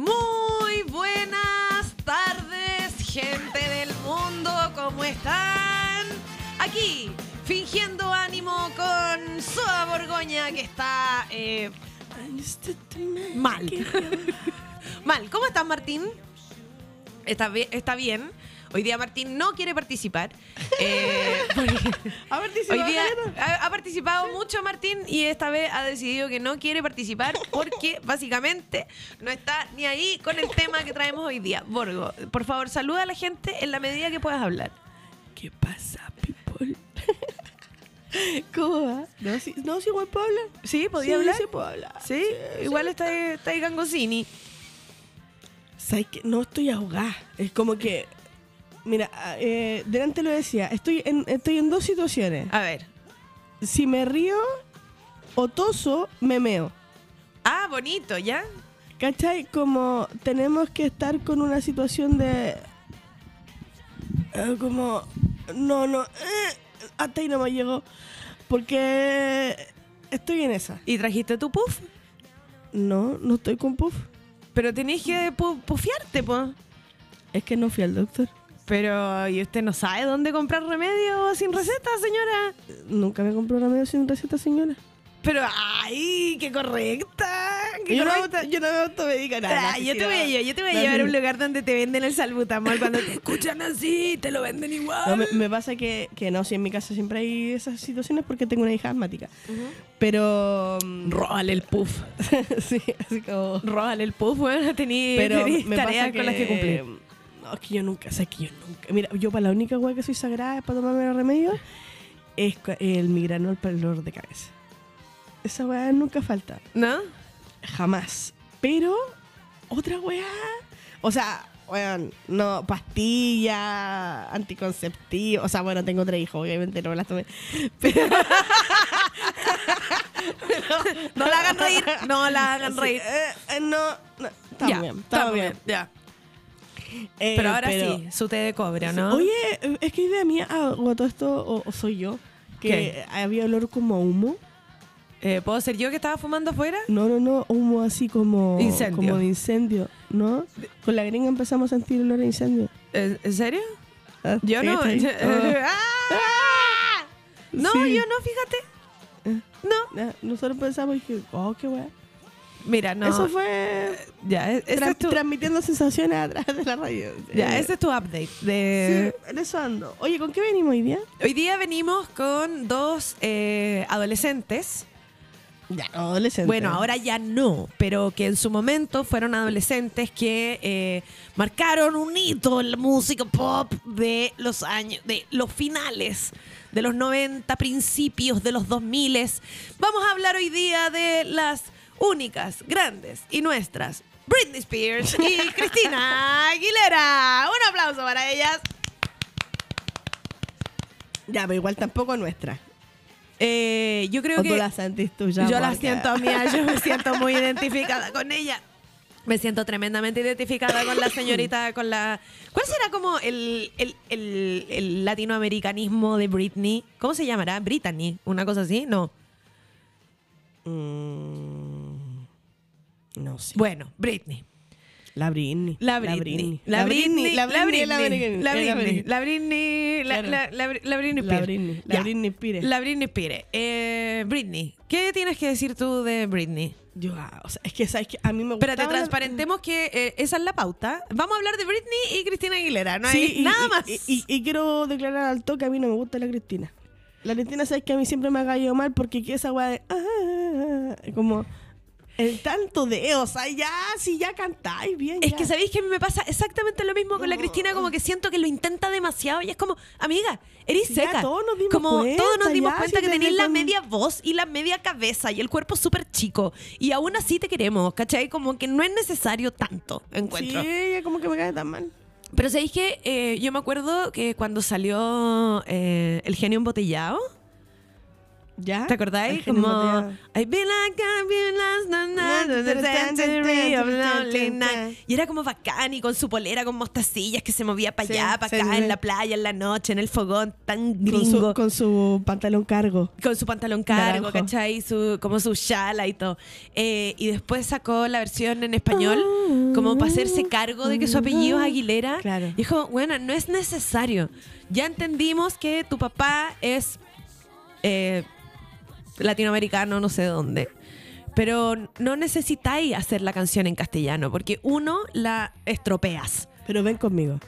Muy buenas tardes, gente del mundo, ¿cómo están? Aquí, fingiendo ánimo con Soa Borgoña, que está eh, mal. mal. ¿Cómo estás, Martín? Está, bi- está bien. Hoy día Martín no quiere participar. Eh, porque- A ver, dice Hoy día ha, ha participado mucho Martín y esta vez ha decidido que no quiere participar porque básicamente no está ni ahí con el tema que traemos hoy día. Borgo, por favor, saluda a la gente en la medida que puedas hablar. ¿Qué pasa, people? ¿Cómo va? No, sí, no, sí, igual puedo hablar. ¿Sí? ¿Podía Sí, hablar? Sí, puedo hablar. Sí, igual está, ahí- está ahí Gangosini. ¿Sabes qué? No estoy ahogada. Es como que. Mira, eh, delante lo decía, estoy en, estoy en dos situaciones. A ver. Si me río o toso, me meo. Ah, bonito, ¿ya? ¿Cachai? Como tenemos que estar con una situación de. eh, como. No, no. eh, hasta ahí no me llegó. Porque. Estoy en esa. ¿Y trajiste tu puff? No, no estoy con puff. Pero tenés que pu- pufiarte, pues. Es que no fui al doctor. Pero, ¿y usted no sabe dónde comprar remedio sin receta, señora? Nunca me compró remedio sin receta, señora. Pero, ¡ay! ¡Qué correcta! ¡Qué Yo no, correcta! auto- yo no me automedico nada. Ah, no, yo, te voy a, no. llevar- yo te voy a No, llevar a un lugar donde te venden el salbutamol. Cuando te escuchan así, te lo venden igual. No, me, me pasa que, que no, si en mi casa siempre hay esas situaciones porque tengo una hija asmática. Pero. Róbale el puff. sí, así como. Róbale el puff, bueno, tení, Pero tení me tareas pasa que, con las que cumplir. No, es que yo nunca, o sea, es que yo nunca. Mira, yo para la única weá que soy sagrada para tomarme los remedios es el migranol para el dolor de cabeza. Esa weá nunca falta. ¿No? Jamás. Pero, otra weá. O sea, weón, no, pastilla, anticonceptivo. O sea, bueno, tengo tres hijos, obviamente no me las tomé. Pero, No la hagan reír. No la hagan reír. eh, eh, no, no, estamos Ya, bien, estamos bien. Ya. Eh, Pero ahora pero- sí, su té de cobre, ¿no? Oye, es que idea mía, todo esto, o, o soy yo, que ¿Qué? había olor como a humo. Eh, ¿Puedo ser yo que estaba fumando afuera? No, no, no, humo así como, Incendio. como de incendio, ¿no? Con la gringa empezamos a sentir olor a incendio. ¿En en serio? Ah, Yo no. yo- Ah. ¡Ah! No, Sí. yo no, fíjate. Eh. No. Ah, Nosotros pensamos y dije, oh, qué weá. Mira, no. Eso fue Ya, e- ese tra- es tu, transmitiendo sensaciones a través de la radio. ya, Eh, ese es tu update. De... sí, en eso ando. Oye, ¿con qué venimos hoy día? Hoy día venimos con dos eh, adolescentes. Ya, adolescente. Bueno, ahora ya no, pero que en su momento fueron adolescentes que eh, marcaron un hito en la música pop de los años, de los finales de los 90, principios de los 2000. Vamos a hablar hoy día de las únicas, grandes y nuestras. Britney Spears y Cristina Aguilera. Un aplauso para ellas. Ya, pero igual tampoco nuestra. Eh, yo creo O que... tú la sentís tú ya. Yo la siento mía, yo me siento muy identificada con ella. Me siento tremendamente identificada con la señorita, con la... ¿Cuál será como el, el, el- el latinoamericanismo de Britney? ¿Cómo se llamará? Brittany, una cosa así, no. Mm, no sé. Bueno, Britney. La Britney. La Britney. La Britney. La Britney. La Britney. La Britney. La Britney. La Britney La. Britney. La. Britney. La Britney Pire. Eh, Britney, ¿qué tienes que decir tú de Britney? Yo, ah, o sea, es que sabes que a mí me gusta. Espérate, transparentemos que eh, esa es la pauta. Vamos a hablar de Britney y Cristina Aguilera. No hay nada más. Y, quiero declarar al toque, a mí no me gusta la Cristina. La Cristina, sabes que a mí siempre me ha caído mal porque que esa weá de. ah, como. El tanto de. O sea, ya, si ya cantáis bien. es ya. que sabéis que a mí me pasa exactamente lo mismo con la. Cristina, como que siento que lo intenta demasiado y es como, amiga, eres ya seca. todos nos dimos como cuenta, todos nos dimos ya, cuenta si que tenías la media voz y la media cabeza y el cuerpo súper chico. Y aún así te queremos, ¿cachai? Como que no es necesario tanto, encuentro. Sí, como que me cae tan mal. Pero sabéis que eh, yo me acuerdo que cuando salió eh, El genio embotellado, ¿Ya? ¿Te acordáis? Como. I be like I be last na- na- na- the century of lonely night. Y era como bacán y con su polera con mostacillas que se movía para Sí, allá, para acá, sí. en la playa, en la noche, en el fogón, tan Con gringo. su, con su pantalón cargo. con su pantalón cargo, Naranjo. ¿cachai? Su, como su shala y todo. Eh, y después sacó la versión en español, como para hacerse cargo de que su apellido es Aguilera. Claro. Y dijo, bueno, no es necesario. Ya entendimos que tu papá es eh, latinoamericano, no sé dónde. Pero no necesitáis hacer la canción en castellano, porque uno la estropeas. Pero ven conmigo.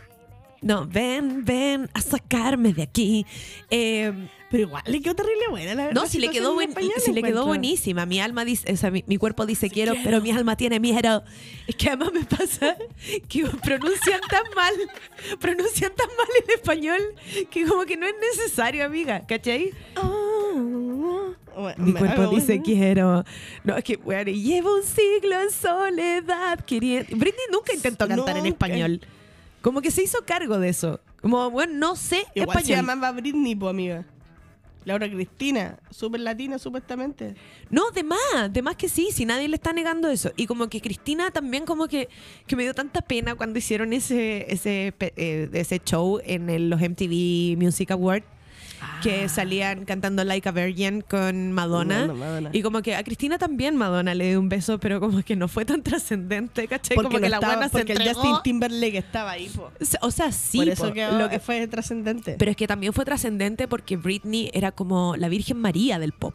No, ven, ven a sacarme de aquí. Eh, Pero igual le quedó terrible buena la no, si le quedó, en buen- si le quedó buenísima. Mi alma dice, o sea, mi, mi cuerpo dice quiero, quiero. pero mi alma tiene miedo. Es que además me pasa que pronuncian tan mal, pronuncian tan mal el español que como que no es necesario, amiga, ¿cachai? Ah, bueno, Mi cuerpo dice quiero. No, es que, bueno, llevo un siglo en soledad queriendo. Britney nunca intentó cantar en español. Como que se hizo cargo de eso. Como, bueno, no sé Igual se español. llamaba Britney, po, amiga. Laura Cristina, súper latina supuestamente. No, de más, de más que sí, si nadie le está negando eso. Y como que Cristina también como que, que me dio tanta pena cuando hicieron ese, ese, eh, ese show en el- los MTV Music Awards. Que salían cantando Like a Virgin con Madonna. Y como que a Cristina también Madonna le dio un beso, pero como que no fue tan trascendente, ¿cachai? Porque, como que la buena se el. Justin Timberlake estaba ahí, po. O sea, sí, Por eso po, que, lo que fue trascendente. pero es que también fue trascendente porque Britney era como la Virgen María del pop,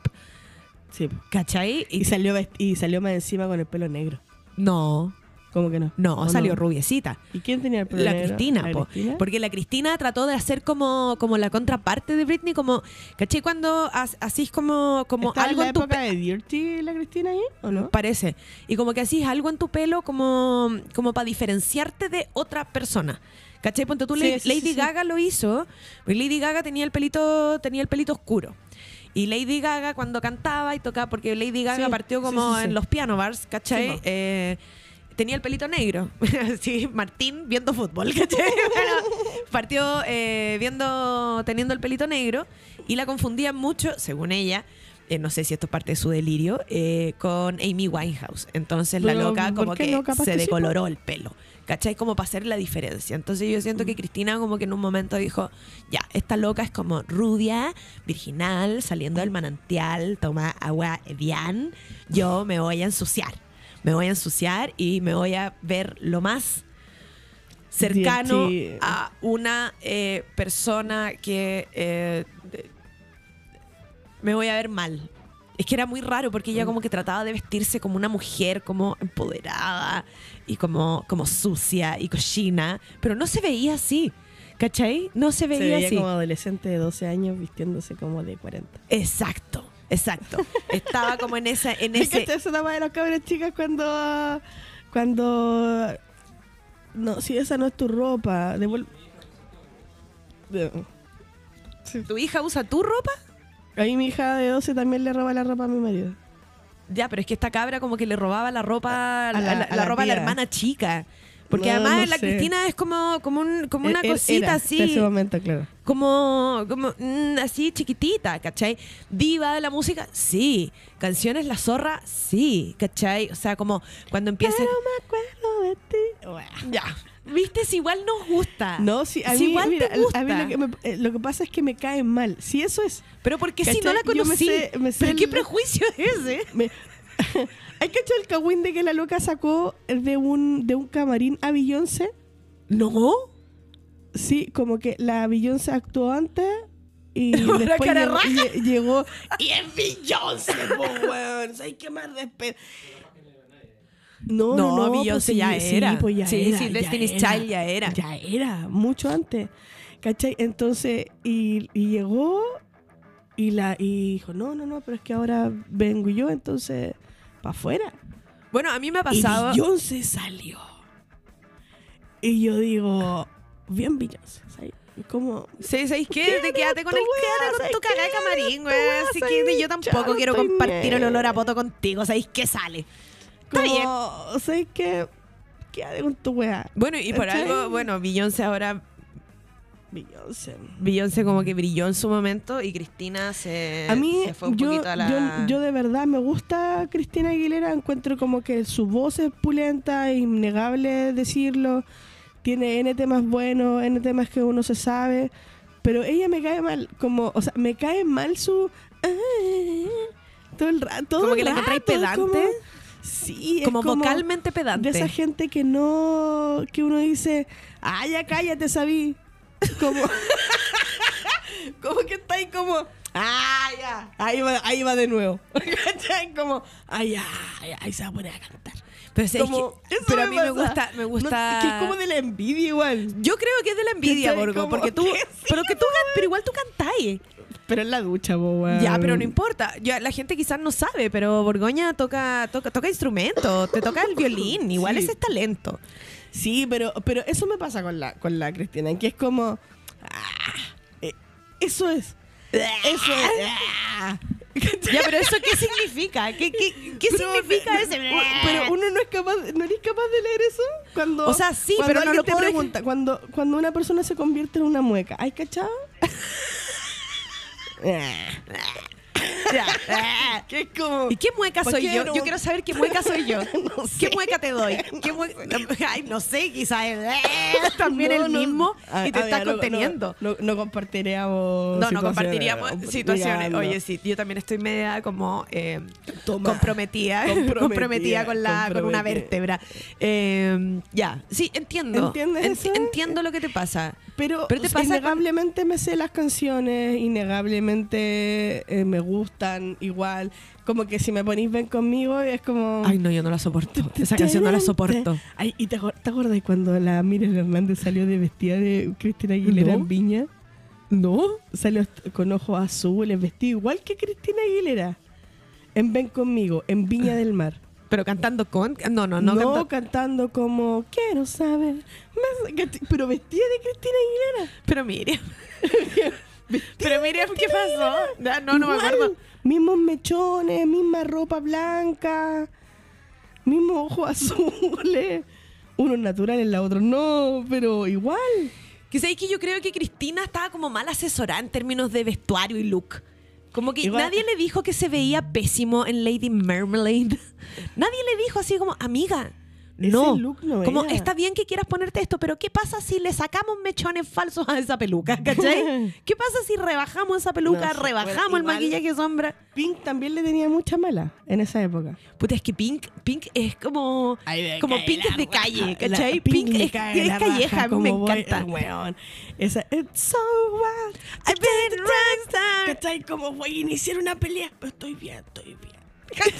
sí. ¿cachai? Y, salió vest- y salió más encima con el pelo negro. no, ¿Cómo que no? no, ¿O salió rubiecita. ¿Y quién tenía el pelo La? Cristina, ¿La po. Cristina? porque la Cristina trató de hacer como, como la contraparte de Britney, como, ¿cachai? Cuando así como, como ¿Estaba algo en la en tu época de Dirty la Cristina ahí o no? Parece. Y como que así algo en tu pelo como, como para diferenciarte de otra persona. ¿Cachai? Ponte tú, Sí, Lady, sí, Lady sí. Gaga lo hizo. porque Lady Gaga tenía el pelito, tenía el pelito oscuro. Y Lady Gaga cuando cantaba y tocaba, porque Lady Gaga partió como en los piano bars, ¿cachai? Eh, tenía el pelito negro. sí, Martín viendo fútbol, ¿cachai? Bueno, partió eh, viendo, teniendo el pelito negro y la confundían mucho, según ella, eh, no sé si esto es parte de su delirio, eh, con Amy Winehouse. Entonces la Pero, loca ¿por como que se decoloró el pelo. ¿Cachai? Como para hacer la diferencia. Entonces yo siento Mm. que Cristina como que en un momento dijo, ya, esta loca es como rubia, virginal, saliendo del manantial, toma agua Evian, yo me voy a ensuciar. Me voy a ensuciar y me voy a ver lo más cercano a una eh, persona que eh, me voy a ver mal. Es que era muy raro porque ella como que trataba de vestirse como una mujer, como empoderada y como, como sucia y cochina, pero no se veía así. ¿Cachai? No se Se veía, veía así. como adolescente de 12 años vistiéndose como de 40. Exacto, exacto. Estaba como en esa, en Es que ese. es de las cabras chicas cuando. Cuando. No, si esa no es tu ropa. ¿Tu hija usa tu ropa? A mí mi hija de 12 también le roba la ropa a mi marido. Ya, pero es que esta cabra como que le robaba la ropa, A la, la- la- a la la ropa a la hermana chica. Porque No, además no la sé. Cristina es como, como, un, como una Él- él cosita así. En ese momento, claro. como, como mm, así chiquitita, ¿cachai? Diva de la música, sí. Canciones La Zorra, sí, ¿cachai? O sea, como cuando empieza... Pero me acuerdo de ti. Ya. ¿Viste? Si igual nos gusta. No, sí, a Si mí, igual mira, te gusta. a mí lo que, me- eh, lo que pasa es que me caen mal. Si eso es. Pero porque si no la me conocí. sé- me sé ¿Pero el- qué prejuicio es ese? Me... ¿Hay cachado el cagüín de que la loca sacó de un, de un camarín a Beyoncé? No. Sí, como que la Beyoncé actuó antes y después llegó, lle- llegó- Y es Beyoncé, po, weón. ¿Sabes qué más despe... No, no, No, no, Beyoncé pues ya sí, era. Sí, pues ya Sí, era, sí, ya Destiny's era. Child ya era. Ya era, mucho antes. ¿Cachai? Entonces, y, y llegó y la y dijo, no, no, no, pero es que ahora vengo yo, entonces, para afuera. Bueno, a mí me ha Y pasado... Beyoncé salió. Y yo digo, bien Beyoncé. ¿sabes? Como, Sí, ¿sabes qué? Quédate Te quédate con, el, quédate con ¿sabes tu cagada de camarín, güey. Así que yo tampoco quiero compartir el olor a poto contigo. ¿Sabéis qué sale? Está como, bien. ¿sabes qué? Quédate con tu weá. Bueno, y por algo, bueno, Beyoncé ahora Beyoncé. Beyoncé como que brilló en su momento y Cristina se, A mí, se fue un yo, poquito a la... yo, yo de verdad me gusta Cristina Aguilera. Encuentro como que su voz es pulenta, innegable decirlo. Tiene N temas buenos, N temas que uno se sabe. Pero ella me cae mal. Como, o sea, me cae mal su. Todo el rato. Como que la encontráis pedante. sí, es como, vocalmente pedante. De esa gente que no. que uno dice, ah, ya cállate, sabí. Como. como que está ahí como. Ah, ya. Ahí va, ahí va de nuevo. ¿Cachai? Como, ah, ya, ya, ahí se va a poner a cantar. Pero, es Como, que- pero a mí me gusta, me No, gusta. que es como de la envidia igual. Yo creo que es de la envidia. Borgo, Como porque tú, sí, pero que tú, pero igual tú cantáis. Pero en la ducha, weón. Ya, pero no importa. Ya, la gente quizás no sabe, pero Borgoña toca, toca, toca instrumentos, te toca el violín, igual Sí. ese es talento. Sí, pero, pero eso me pasa con la, con la Cristina, que es como. ah, eh, eso es. Eso es. ah. Ya, pero eso qué significa? ¿Qué, qué, qué Pero- significa ese? Pero uno no es capaz, no eres capaz de leer eso cuando. O sea, sí, pero no lo te pregunta, cuando, cuando una persona se convierte en una mueca, ¿hay cachado? que es como. ¿Y qué mueca ¿Por soy yo? no? Yo quiero saber qué mueca soy yo. No ¿Qué mueca te doy? ¿Qué mue- Ay, no sé, quizás es también el mismo A- y te a está conteniendo. No, compartiríamos. No, no compartiríamos situaciones. Oye, sí, yo también estoy media como eh, comprometida, Comprometida, comprometida con la con una vértebra. Eh, ya, sí, entiendo. ¿Entiendes eso? Entiendo lo que te pasa. Pero, Pero te con- innegablemente me sé las canciones, innegablemente eh, me gustan igual. Como que si me ponís ven conmigo es como... Ay, no, yo no la soporto. Esa canción no la soporto. Ay, ¿Y te, te acuerdas cuando la Miriam Hernández salió de vestida de Cristina Aguilera No. en Viña? ¿No? Salió con ojos azules, vestido igual que Cristina Aguilera. En Ven conmigo, en Viña del Mar. Pero cantando con... No, no, no. No, canta- cantando como quiero saber. más". Pero vestida de Cristina Aguilera. Pero Miriam. Pero Miriam, ¿qué pasó? Ya, no, no me Igual, acuerdo. Mismos mechones, misma ropa blanca, mismos ojos azules. Unos naturales, la otros no, pero igual. Que sabéis que yo creo que Cristina estaba como mal asesorada en términos de vestuario y look. Como que Igual- nadie le dijo que se veía pésimo en Lady Marmalade. nadie le dijo así como, amiga. No, look no como era. está bien que quieras ponerte esto, pero ¿qué pasa si le sacamos mechones falsos a esa peluca? ¿Cachai? ¿Qué pasa si rebajamos esa peluca, No rebajamos bueno, el igual- maquillaje sombra? Pink también le tenía mucha mala en esa época. Puta, es que Pink, Pink es como, Ay, como Pink la es de raja. calle, La ¿cachai? Pink Pink, me es, cae es la calleja, raja a mí me voy- encanta. weón. Esa, it's so wild. I've been a rockstar. ¿Cachai? Como voy a iniciar una pelea, pero estoy bien, estoy bien.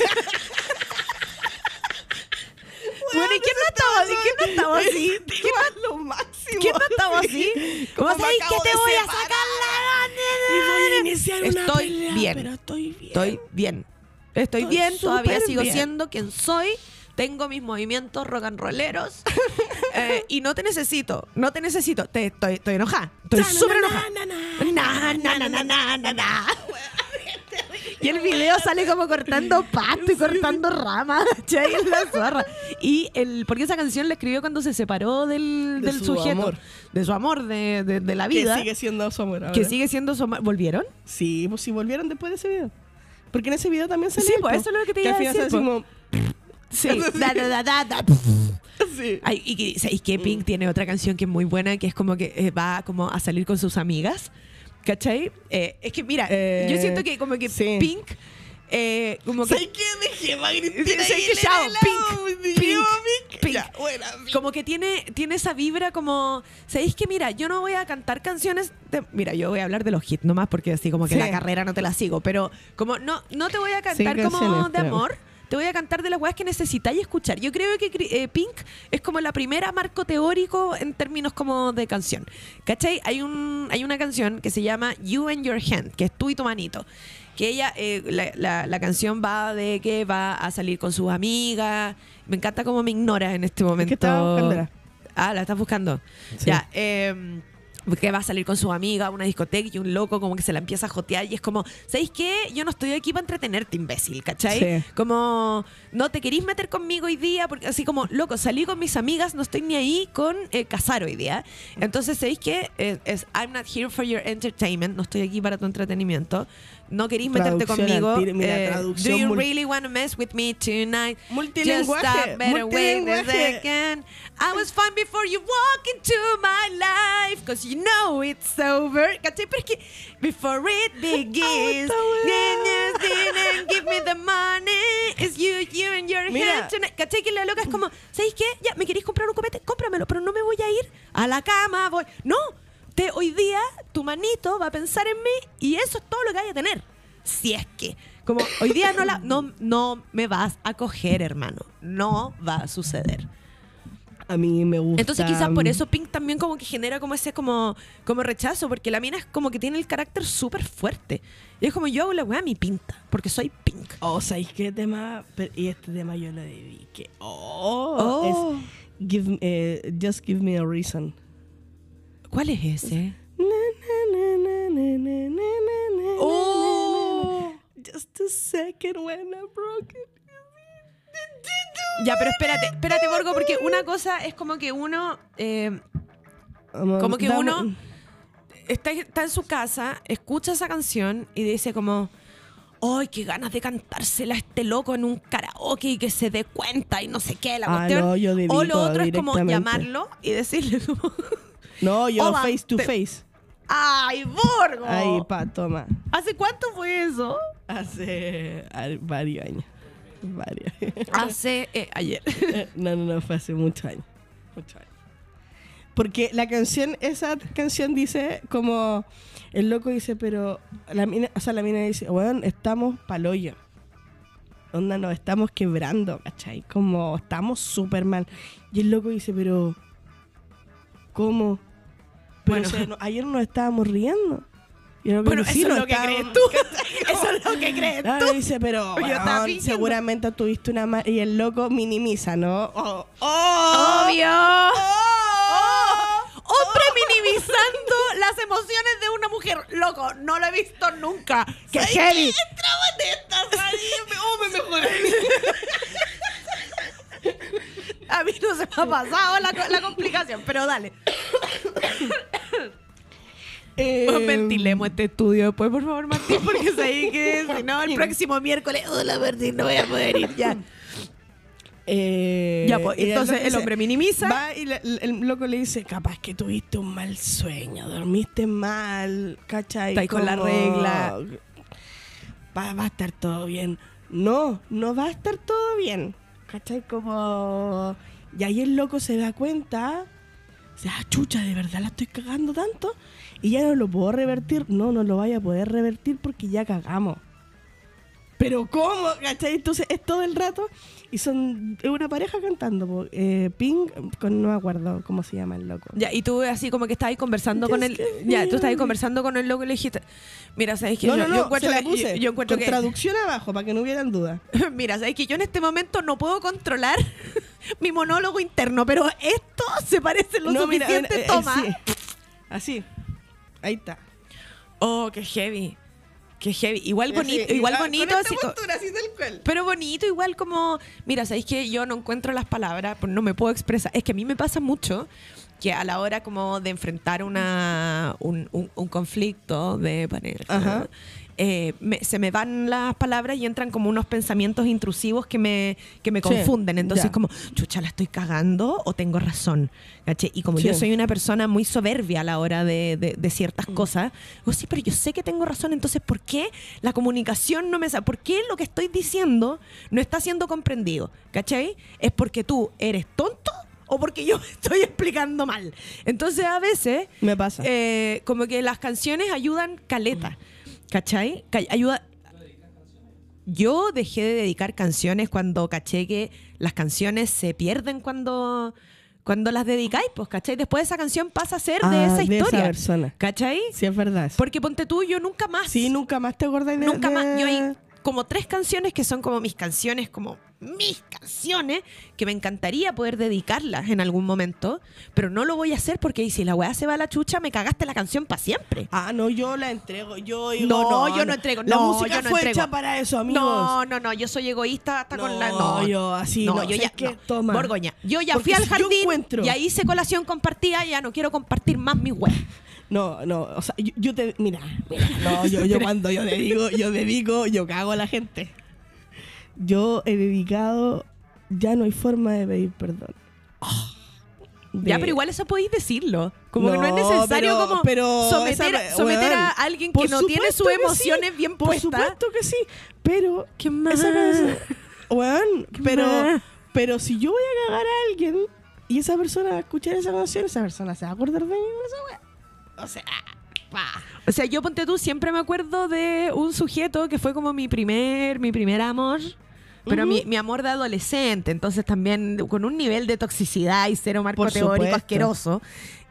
Bueno, ¿y quién no estaba así? ¿Quién no estaba así? ¿Quién es lo máximo? ¿Quién no estaba así? Como ¿Vos me sabés acabo que te voy a sacar la Y voy a iniciar una Estoy pelea, bien. pero estoy bien. Estoy bien. Estoy, Estoy bien, todavía sigo bien. siendo quien soy. Tengo mis movimientos rock and rolleros. eh, y no te necesito. No te necesito. Te, estoy, estoy enojada. Estoy súper enojada. Y el video sale como cortando pasto y cortando ramas, ¿cachai? En la zorra. Y el, porque esa canción la escribió cuando se separó del, De del su sujeto, amor. de su amor, de, de- de la Que vida. sigue siendo su amor ahora. que sigue siendo su amor. ¿Volvieron? Sí, pues si volvieron después de ese video. Porque en ese video también sale Sí, pues, eso es lo que te que iba a decir, así como... Sí. Da, da, da, da. Sí. Ay, y que- ¿sabéis que Pink tiene otra canción que es muy buena, que es como que eh, va como a salir con sus amigas? ¿Cachai? Eh, es que mira, Eh, yo siento que como que sí. Pink, eh, como que ¿Sabes qué? Dejé Sí, sí, que Aguilera chao, Pink, Pink, Pink. Pink. Ya, buena, Pink. como que tiene, tiene esa vibra como, ¿sabéis que mira, yo no voy a cantar canciones de, mira, yo voy a hablar de los hits nomás porque así como que Sí. la carrera no te la sigo, pero como no, no te voy a Sí, cantar como canciones, de pero- amor. Te voy a cantar de las weas que necesitáis escuchar. Yo creo que eh, Pink es como la primera marco teórico en términos como de canción. ¿Cachai? Hay, un, hay una canción que se llama You and Your Hand, que es tú y tu manito. Que ella, eh, la, la- la canción va de que va a salir con sus amigas. Me encanta cómo me ignoras en este momento. buscándola. Ah, la estás buscando. Sí. Ya. eh, que va a salir con su amiga a una discoteca y un loco como que se la empieza a jotear y es como, ¿sabéis qué? Yo no estoy aquí para entretenerte, imbécil, ¿cachai? Sí. Como, no te querís meter conmigo hoy día, porque así como, loco, salí con mis amigas, no estoy ni ahí con eh, casar hoy día. Entonces, ¿sabéis qué? Es, es, I'm not here for your entertainment, no estoy aquí para tu entretenimiento. No querís meterte conmigo. al tiro, mira, eh, Do you really want to mess with me tonight? Multilingüaje, Just stop, better wait a multilingüaje. second. I was fine before you walk into my life, cause you know it's over. ¿Cachai? Pero es que, before it begins, you didn't give me the money. It's you, you and your Mira. tonight. ¿Cachai? Que la loca es como, ¿sabéis qué? Ya, ¿me queréis comprar un copete? Cómpramelo, pero no me voy a ir a la cama, voy. No, te, hoy día tu manito va a pensar en mí y eso es todo lo que hay a tener. Si es que, como hoy día no, la, no, no me vas a coger, hermano. No va a suceder. A mí me gusta. Entonces quizás por eso Pink también como que genera como ese como, como rechazo, porque la mina es como que tiene el carácter súper fuerte. Y es como yo hago la weá a mi pinta, porque soy Pink. Oh, ¿sabéis qué tema? Y este tema yo lo dediqué. Oh, Oh. es give, eh, Just Give Me a Reason. ¿Cuál es ese? Oh. Just a second when I broke. Ya, pero espérate, espérate, Borgo, porque una cosa es como que uno. Como que uno está, está en su casa, escucha esa canción y dice como. ¡Ay, qué ganas de cantársela a este loco en un karaoke y que se dé cuenta y no sé qué! La ah, o lo otro es como llamarlo y decirle. No, yo Hola, face to te- face. ¡ay, Borgo! Ahí, pa, toma. ¿Hace cuánto fue eso? Hace ah, varios años. Varios. Hace eh, ayer. no, no, no, fue hace muchos años. Muchos años. Porque la canción, esa canción dice como, el loco dice, pero, la mina, o sea, la mina dice, bueno, estamos paloyo. Onda, nos estamos quebrando, ¿cachai? Como, estamos súper mal. Y el loco dice, pero, ¿cómo? Pero, Bueno. o sea, no- ayer nos estábamos riendo. Y el loco Bueno, dice, eso "Sí, es lo que crees tú. Eso es lo que crees tú. dice, pero Yo seguramente tuviste una ma- y el loco minimiza, ¿no? Oh, oh, Obvio. oh. Hombre minimizando las emociones de una mujer. Loco, no lo he visto nunca. ¡Qué heavy! Entraba en esta, ¿sabes? Oh, me mejoré. A mí no se me ha pasado la, la complicación, pero dale. Eh, Ventilemos este estudio después, por favor, Martín, porque ahí que si no, el próximo miércoles, hola Martín, no voy a poder ir ya. eh, Ya, pues, entonces el hombre minimiza. Va y le- el loco le dice, capaz que tuviste un mal sueño, dormiste mal, ¿cachai? Está con la regla. Va, va a estar todo bien. No, no va a estar todo bien. ¿Cachai? Como... Y ahí el loco se da cuenta, o sea, "Ah, chucha, de verdad la estoy cagando tanto y ya no lo puedo revertir. No, no lo vaya a poder revertir porque ya cagamos. Pero ¿cómo? ¿Cachai? Entonces es todo el rato y son es una pareja cantando. Eh, Pink, con, no me acuerdo cómo se llama el loco. Ya, y tú así como que estabas conversando con give Ya, tú estabas conversando con el loco y le dijiste, mira, ¿sabes qué? No, yo, no, no, yo encuentro se la que- puse. yo- yo encuentro con que traducción abajo para que no hubieran dudas. Mira, sabes que yo en este momento no puedo controlar mi monólogo interno, pero esto se parece lo No, mira, suficiente, eh, eh, toma. sí. Así. Ahí está. Oh, qué heavy. Qué heavy. Igual Así, bonito, igual ah, bonito así. postura, así cual. Pero bonito, igual como, mira, sabéis que yo no encuentro las palabras, pues no me puedo expresar. Es que a mí me pasa mucho que a la hora como de enfrentar una, un, un- un conflicto de pareja, Ajá. Eh, me- se me van las palabras y entran como unos pensamientos intrusivos que me, que me Sí, confunden. Entonces ya. como, chucha, ¿la estoy cagando o tengo razón? ¿Cachai? Y como yo Sí. soy una persona muy soberbia a la hora de, de- de ciertas Mm. cosas, digo, sí, pero yo sé que tengo razón, entonces ¿por qué la comunicación no me sa- ¿Por qué lo que estoy diciendo no está siendo comprendido? ¿Cachai? ¿Es porque tú eres tonto o porque yo me estoy explicando mal? Entonces a veces Me pasa. eh, como que las canciones ayudan caleta, ¿cachai? Ca- ayuda... Yo dejé de dedicar canciones cuando caché que las canciones se pierden cuando, cuando las dedicáis, pues, ¿cachai? Después esa canción pasa a ser de Ah, esa de esa historia. persona. ¿Cachai? Sí, es verdad. Porque ponte tú, yo nunca más. Sí, nunca más te acordás de Nunca de- más. Yo ahí como tres canciones que son como mis canciones, como mis canciones, que me encantaría poder dedicarlas en algún momento, pero no lo voy a hacer porque si la weá se va a la chucha, me cagaste la canción para siempre. Ah, no, yo la entrego. Yo digo, No, yo no entrego, La no, música yo no fue entrego. hecha para eso, amigos. No, no, no, yo soy egoísta hasta con la. No, yo así, no, yo ¿sabes ya. no. Toma. Borgoña. Yo ya Porque fui al jardín, encuentro- ya hice colación compartida, ya no quiero compartir más mi web. No, no, o sea, yo, yo te. Mira, mira, no, yo, yo cuando yo dedico, yo dedico, yo cago a la gente. Yo he dedicado, ya no hay forma de pedir perdón. De- Ya, pero igual eso podéis decirlo. Como que no es necesario pero- como pero someter, esa- someter a alguien por que no tiene sus emociones sí, bien Por puestas. supuesto que sí, pero ¿Qué más? esa weón, ¿Qué pero, más? pero si yo voy a cagar a alguien y esa persona va a escuchar esa canción, esa persona se va a acordar de mí con esa weá. O sea, pa. O sea, yo ponte tú, siempre me acuerdo de un sujeto que fue como mi primer, mi primer amor. Pero Ujú. mi, mi amor de adolescente, entonces también con un nivel de toxicidad y cero marco Por teórico supuesto. asqueroso.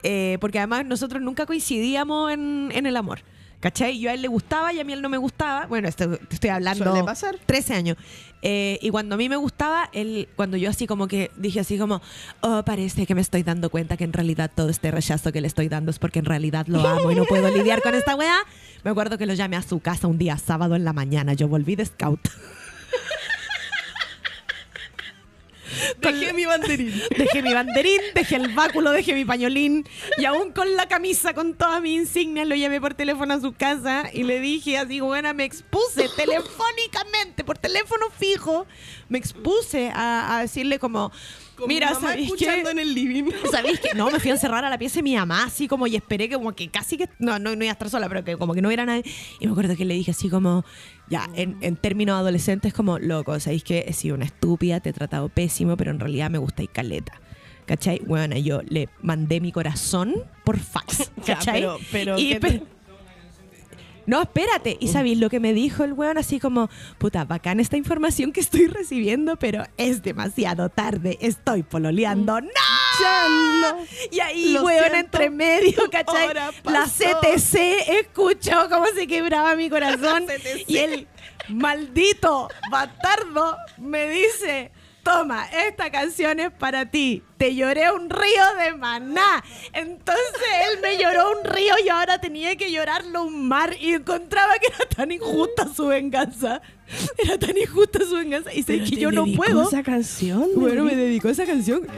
Eh, porque además nosotros nunca coincidíamos en, en el amor. ¿Cachai? Yo a él le gustaba y a mí él no me gustaba. Bueno, esto estoy hablando. Suele pasar. 13 años. Eh, y cuando a mí me gustaba, él, cuando yo así como que dije así como, oh, parece que me estoy dando cuenta que en realidad todo este rechazo que le estoy dando es porque en realidad lo amo y no puedo lidiar con esta weá. Me acuerdo que lo llamé a su casa un día sábado en la mañana. Yo volví de scout. Dejé mi banderín. Dejé mi banderín, dejé el báculo, dejé mi pañolín y aún con la camisa, con todas mis insignias, lo llamé por teléfono a su casa y le dije así, buena, me expuse telefónicamente, por teléfono fijo, me expuse a, a decirle como, Con mira, ¿sabéis escuchando qué? en el living. ¿Sabéis que No, me fui a encerrar a la pieza de mi mamá, así como, y esperé que como que casi que, no, no, no iba a estar sola, pero que como que no hubiera nadie. Y me acuerdo que le dije así como, ya, en, en términos adolescentes, como, loco, ¿sabéis que he sido una estúpida, te he tratado pésimo, pero en realidad me gusta y caleta. ¿Cachai? Bueno, yo le mandé mi corazón por fax. Ya, ¿Cachai? pero- pero Y ¿qué te- pe- No, espérate. ¿Y sabéis lo que me dijo el weón? Así como, puta, bacán esta información que estoy recibiendo, pero es demasiado tarde. Estoy pololeando. ¡No! Y ahí, Lo weón, siento. entre medio, ¿cachai? La. CTC escuchó cómo se quebraba mi corazón. Y el maldito bastardo me dice. Toma, esta canción es para ti. Te lloré un río de maná. Entonces él me lloró un río y ahora tenía que llorarlo un mar. Y encontraba que era tan injusta su venganza. Era tan injusta su venganza. Y sé que yo no puedo. esa canción. Bueno, me dedicó esa canción.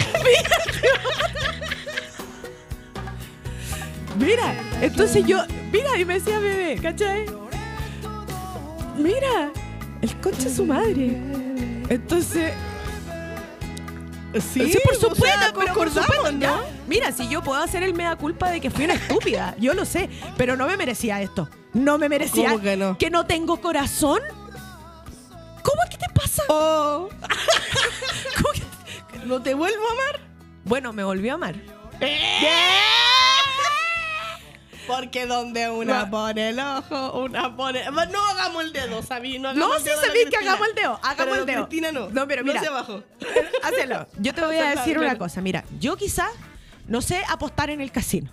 Mira, entonces yo, mira, y me decía bebé, ¿cachai? Mira, el concha de su madre. Entonces, Sí, sí, por o sea, supuesto, pero por supuesto, ¿no? ya. Mira, si yo puedo hacer el mea culpa de que fui una estúpida, yo lo sé, pero no me merecía esto. No me merecía ¿Cómo que no? que no tengo corazón. ¿Cómo es que te pasa? Oh, ¿Cómo que- ¿No te vuelvo a amar? Bueno, me volvió a amar. Porque donde una No. pone el ojo, una pone. No hagamos el dedo, Sabi. No, hagamos No, el sí dedo la sabéis que hagamos el dedo. Hagamos Pero el dedo. Cristina no. No, pero mira. hacia abajo. Hazlo. Yo te voy a decir una cosa. Mira, yo quizá no sé apostar en el casino.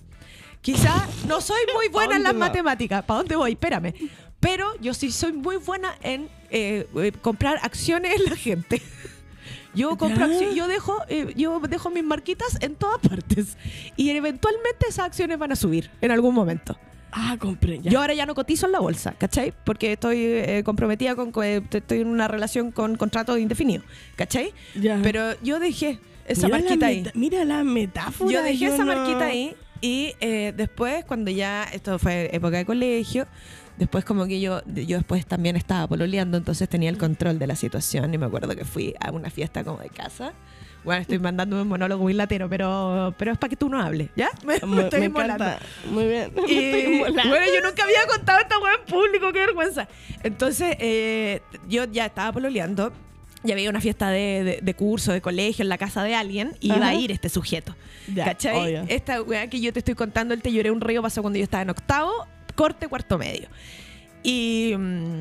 Quizá no soy muy buena en las va? matemáticas. ¿Para dónde voy? Espérame. Pero yo sí soy muy buena en eh, eh, comprar acciones en la gente. Yo compro Ya. acci- yo dejo, eh, yo dejo mis marquitas en todas partes. Y eventualmente esas acciones van a subir en algún momento. Ah, compré. Ya. Yo ahora ya no cotizo en la bolsa, ¿cachai? Porque estoy eh, comprometida con, co- eh, estoy en una relación con contrato indefinido, ¿cachai? Ya. Pero yo dejé esa Mira marquita ahí. Mira la metáfora. Yo dejé esa no- marquita ahí y eh, después cuando ya esto fue época de colegio, después como que yo yo después también estaba pololeando, entonces tenía el control de la situación y me acuerdo que fui a una fiesta como de casa. Bueno, estoy mandando un monólogo muy latero, pero pero es para que tú no hables, ¿ya? Me, me Me, estoy encanta. Muy bien. Me Y, estoy bueno, yo nunca había contado esta weá en público, qué vergüenza. Entonces, eh, yo ya estaba pololeando. Ya había una fiesta de, de- de curso, de colegio, en la casa de alguien, y iba a ir este sujeto. Ya, ¿Cachai? obvio. Esta weá que yo te estoy contando, el te lloré un río, pasó cuando yo estaba en octavo, corte, cuarto medio. Y. mm,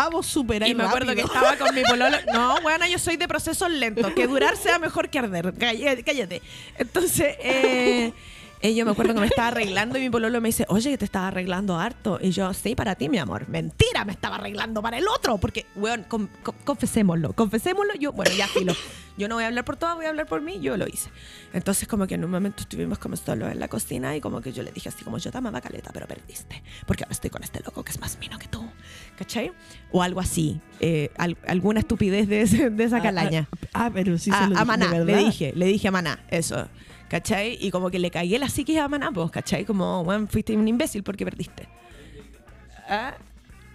Ah, vos superáis y me acuerdo que estaba con mi pololo. No, bueno, yo soy de procesos lentos. Que durar sea mejor que arder. Cállate. cállate. Entonces, eh, Y yo me acuerdo que me estaba arreglando y mi pololo me dice, oye, que te estaba arreglando harto. Y yo, sí, para ti, mi amor. Mentira, me estaba arreglando para el otro. Porque, weón, con- con- confesémoslo, confesémoslo. Yo, bueno, ya filo. Yo no voy a hablar por todas, voy a hablar por mí. Yo lo hice. Entonces, como que en un momento estuvimos como solos en la cocina y como que yo le dije así, como yo te amaba caleta, pero perdiste. Porque ahora estoy con este loco que es más mino que tú. ¿Cachai? O algo así. Eh, al- alguna estupidez de, ese- de esa calaña Ah, ah, pero sí a, se lo a dije, Maná, de le dije, le dije a Maná, eso. ¿Cachai? Y como que le cagué la psiquis a Maná, pues, ¿cachai? Como, bueno, fuiste un imbécil porque perdiste. Ah,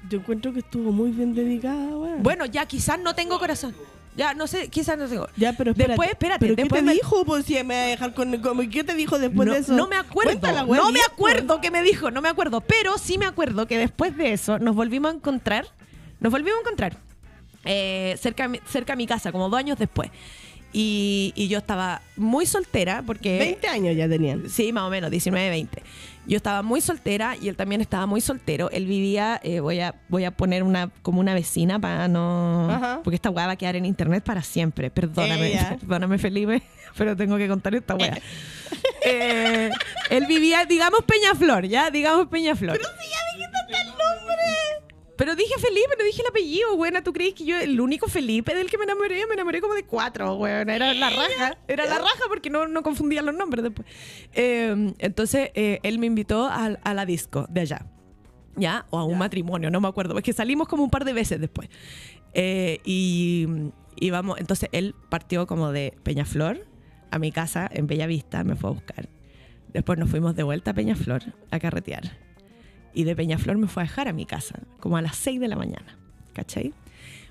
Yo encuentro que estuvo muy bien dedicada, weón. Bueno, ya quizás no tengo corazón. Ya, no sé, quizás no tengo. Ya, pero espérate. Después, espérate, ¿Pero después ¿qué te me- dijo? Pues si me va a dejar con, con- ¿Qué te dijo después no, de eso? no me acuerdo. Cuéntala, no me acuerdo qué me dijo, no me acuerdo. Pero sí me acuerdo que después de eso nos volvimos a encontrar. Nos volvimos a encontrar eh, cerca, cerca a mi casa, como dos años después. Y, y yo estaba muy soltera porque... 20 años ya tenían. Sí, más o menos, 19, 20. Yo estaba muy soltera y él también estaba muy soltero. Él vivía, eh, voy, a, voy a poner una como una vecina para no... Ajá. Porque esta weá va a quedar en internet para siempre. Perdóname, Ella. perdóname Felipe, pero tengo que contar esta weá. Eh, él vivía, digamos Peñaflor, ¿ya? Digamos Peñaflor. Pero si ya. Pero dije Felipe, no dije el apellido, buena. ¿Tú crees que yo, el único Felipe del que me enamoré, me enamoré como de cuatro, weón? Era la raja. Era la raja porque no, no confundía los nombres después. Eh, entonces, eh, él me invitó a, a la disco de allá. ¿Ya? O a un matrimonio, no me acuerdo. Es que salimos como un par de veces después. Eh, y íbamos, entonces él partió como de Peñaflor a mi casa en Bellavista, me fue a buscar. Después nos fuimos de vuelta a Peñaflor a carretear. Y de Peñaflor me fue a dejar a mi casa, como a las 6 de la mañana. ¿Cachai?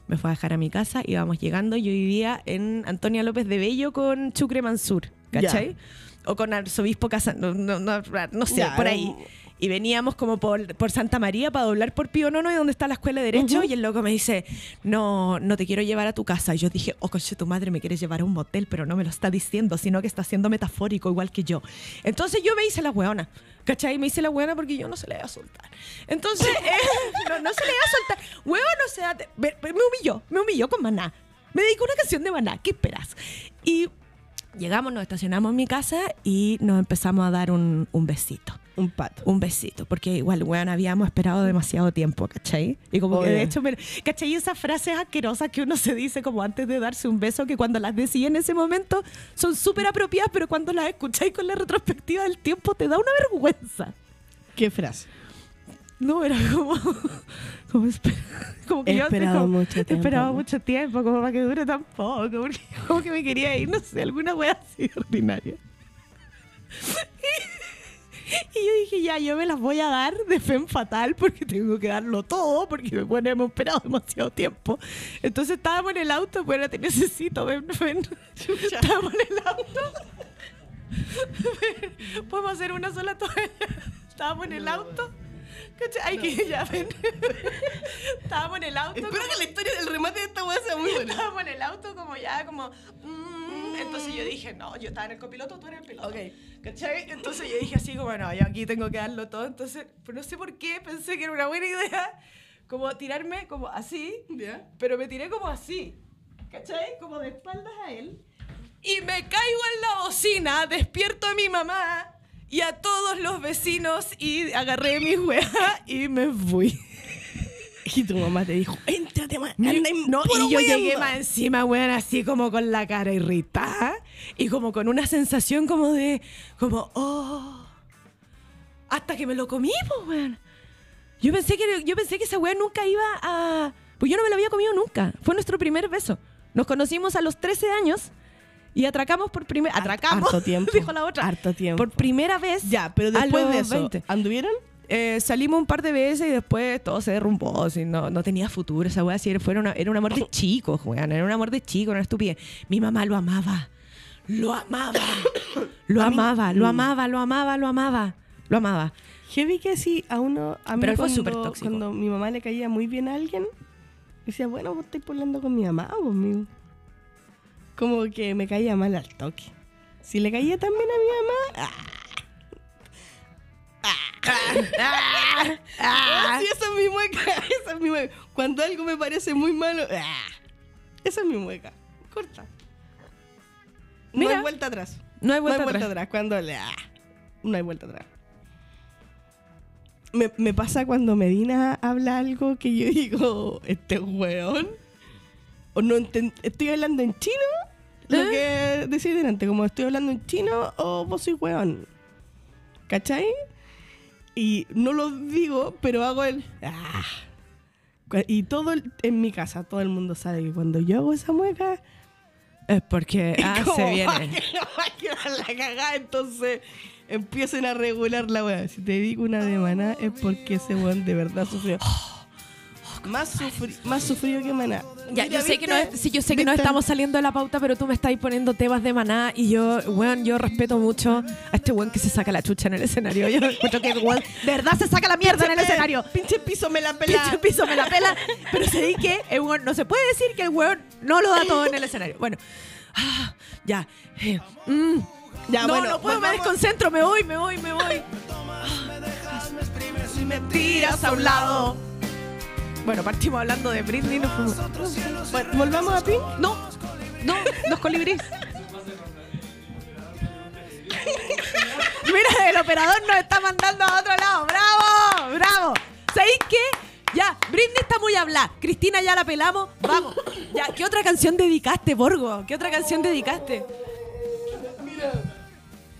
Me fue a dejar a mi casa, íbamos llegando. Yo vivía en Antonia López de Bello con Chucre Mansur, ¿cachai? O con Arzobispo Casa, no, no, no, no sé, Ya, por ahí. Y veníamos como por, por Santa María para doblar por Pío Nono y donde está la escuela de Derecho. Y el loco me dice, no, no te quiero llevar a tu casa. Y yo dije, oh, coche, tu madre me quieres llevar a un motel, pero no me lo está diciendo, sino que está siendo metafórico igual que yo. Entonces yo me hice la weona. ¿Cachai? Me hice la weona porque yo no se la iba a soltar. Entonces, eh, no, no se la iba a soltar. Weón, o sea, te- me, me humilló, me humilló con Maná. Me dedicó una canción de Maná, ¿qué esperas? Y llegamos, nos estacionamos en mi casa y nos empezamos a dar un, un besito Un pato. un besito, porque igual, weón, habíamos esperado demasiado tiempo, ¿cachai? Y como que de hecho, me- ¿cachai? Esas frases asquerosas que uno se dice como antes de darse un beso, que cuando las decía en ese momento son súper apropiadas, pero cuando las escucháis con la retrospectiva del tiempo te da una vergüenza. ¿Qué frase? No, era como... Como, como que He yo esperado como- mucho tiempo. esperado mucho tiempo, como para que dure tan poco, porque como que me quería ir, no sé, alguna wea así ordinaria. Ya, yo me las voy a dar de fem fatal porque tengo que darlo todo, porque bueno, hemos esperado demasiado tiempo. Entonces estábamos en el auto, bueno, te necesito, ven, ven. Estábamos en el auto. Podemos hacer una sola toalla. Estábamos en el auto. ¿Cachai? Ay, que ya ven. Estábamos en el auto. Espero como- que la historia del remate de esta weá sea muy buena. Estábamos en el auto como ya, como... mm, entonces yo dije, no, yo estaba en el copiloto, tú eres el piloto. Ok. ¿Cachai? Entonces yo dije así como, no, yo aquí tengo que darlo todo. Entonces, pues no sé por qué, pensé que era una buena idea como tirarme como así, ¿Ya? pero me tiré como así. ¿Cachai? Como de espaldas a él. Y me caigo en la bocina, despierto a mi mamá y a todos los vecinos y agarré mis weas y me fui. Y tu mamá te dijo, éntrate. Mi- anda en no, puro y yo weando". llegué más encima, weón, así como con la cara irritada y como con una sensación como de, como, oh, hasta que me lo comí, pues, weón. Yo pensé que, yo pensé que esa weón nunca iba a, pues yo no me lo había comido nunca. Fue nuestro primer beso. Nos conocimos a los 13 años y atracamos por primera, atracamos, Harto tiempo. dijo la otra, Harto tiempo. por primera vez. Ya, pero a después los de eso, 20. ¿anduvieron? Eh, salimos un par de veces y después todo se derrumbó. así, no, no tenía futuro esa weá. así era, fue una- era un amor de chicos, weón. Era un amor de chico, una estupidez. Mi mamá lo amaba. Lo amaba. Lo mí- amaba, lo amaba, lo amaba, lo amaba. Lo amaba. Heavy que sí, a uno. A mí Pero fue súper tóxico. Cuando mi mamá le caía muy bien a alguien, decía, bueno, vos estáis hablando con mi mamá o conmigo. Como que me caía mal al toque. Si le caía también a mi mamá. Ah, sí, esa es mi mueca. Esa es mi mueca. Cuando algo me parece muy malo. ah, esa es mi mueca. Corta. No hay vuelta atrás. No hay No vuelta, hay vuelta atrás. atrás. Cuando le. ah. no hay vuelta atrás. Me, me pasa cuando Medina habla algo que yo digo, este weón. O no estoy hablando en chino, lo que decía delante, como estoy hablando en chino o vos sois weón. ¿Cachai? Y no lo digo, pero hago el. "Ah". Y todo el- en mi casa, todo el mundo sabe que cuando yo hago esa mueca, Es porque ah, se viene. va a quedar la cagada, entonces empiecen a regular la weá. Si te digo una de maná es porque ese weón de verdad sufrió. Más, sufri- más sufrido que maná. Ya, Mira, yo sé que no, sí, yo sé que no estamos saliendo de la pauta, pero tú me estás poniendo temas de maná y yo, weón, yo respeto mucho a este weón que se saca la chucha en el escenario. Yo encuentro que weón de verdad se saca la mierda en el Pinche- escenario. Pinche piso me la pela. Pinche piso me la pela. Pero sé que el weón, no se puede decir que el weón no lo da todo en el escenario. Bueno, ah, ya. eh, mm. Ya, no, bueno, no puedo, me desconcentro, me voy, me voy, me voy. Si me Tiras a un lado. Bueno, partimos hablando de Britney. No, fuimos- Bueno, volvamos a Pink. no, no, los colibríes. Mira, el operador nos está mandando a otro lado. ¡Bravo! ¡Bravo! ¿Sabéis qué? Ya, Britney está muy hablada. Cristina ya la pelamos. Vamos. Ya, ¿qué otra canción dedicaste, Borgo? ¿Qué otra canción dedicaste?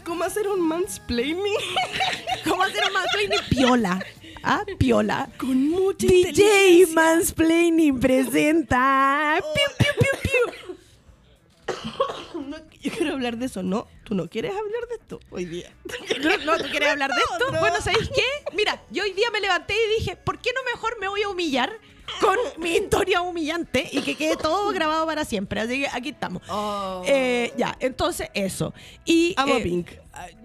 ¿Cómo hacer un mansplaining? ¿Cómo hacer un mansplaining? Piola. Ah, piola. Con mucha DJ. Mansplaining presenta. Piu, piu, piu, piu. No, yo quiero hablar de eso. No, tú no quieres hablar de esto hoy día. No, no, ¿tú quieres hablar de esto? No. Bueno, ¿sabéis qué? Mira, yo hoy día me levanté y dije, ¿por qué no mejor me voy a humillar con mi historia humillante y que quede todo grabado para siempre? Así que aquí estamos. Eh, ya, entonces eso. Y, Amo eh, Pink.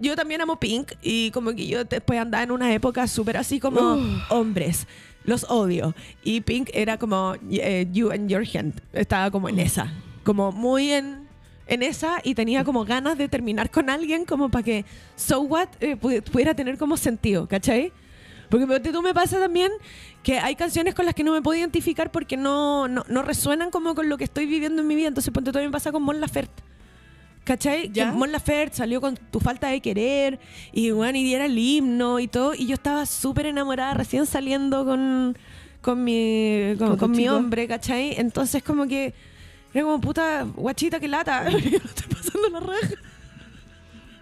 Yo también amo Pink y como que yo después andaba en una época súper así como hombres. Los odio. Y Pink era como eh, You and Your Hand. Estaba como en esa. Como muy en, en esa y tenía como ganas de terminar con alguien como para que So What eh, pu- pudiera tener como sentido, ¿cachai? Porque tú me pasa también que hay canciones con las que no me puedo identificar porque no, no, no resuenan como con lo que estoy viviendo en mi vida. Entonces ponte tú me pasa con Mon Laferte. ¿Cachai? ¿Ya? Que Mon Laferte salió con tu falta de querer y bueno, y diera el himno y todo. Y yo estaba súper enamorada recién saliendo con, con mi, con, Con tu con mi hombre, ¿cachai? Entonces como que era como puta guachita que lata. Estoy pasando la raja.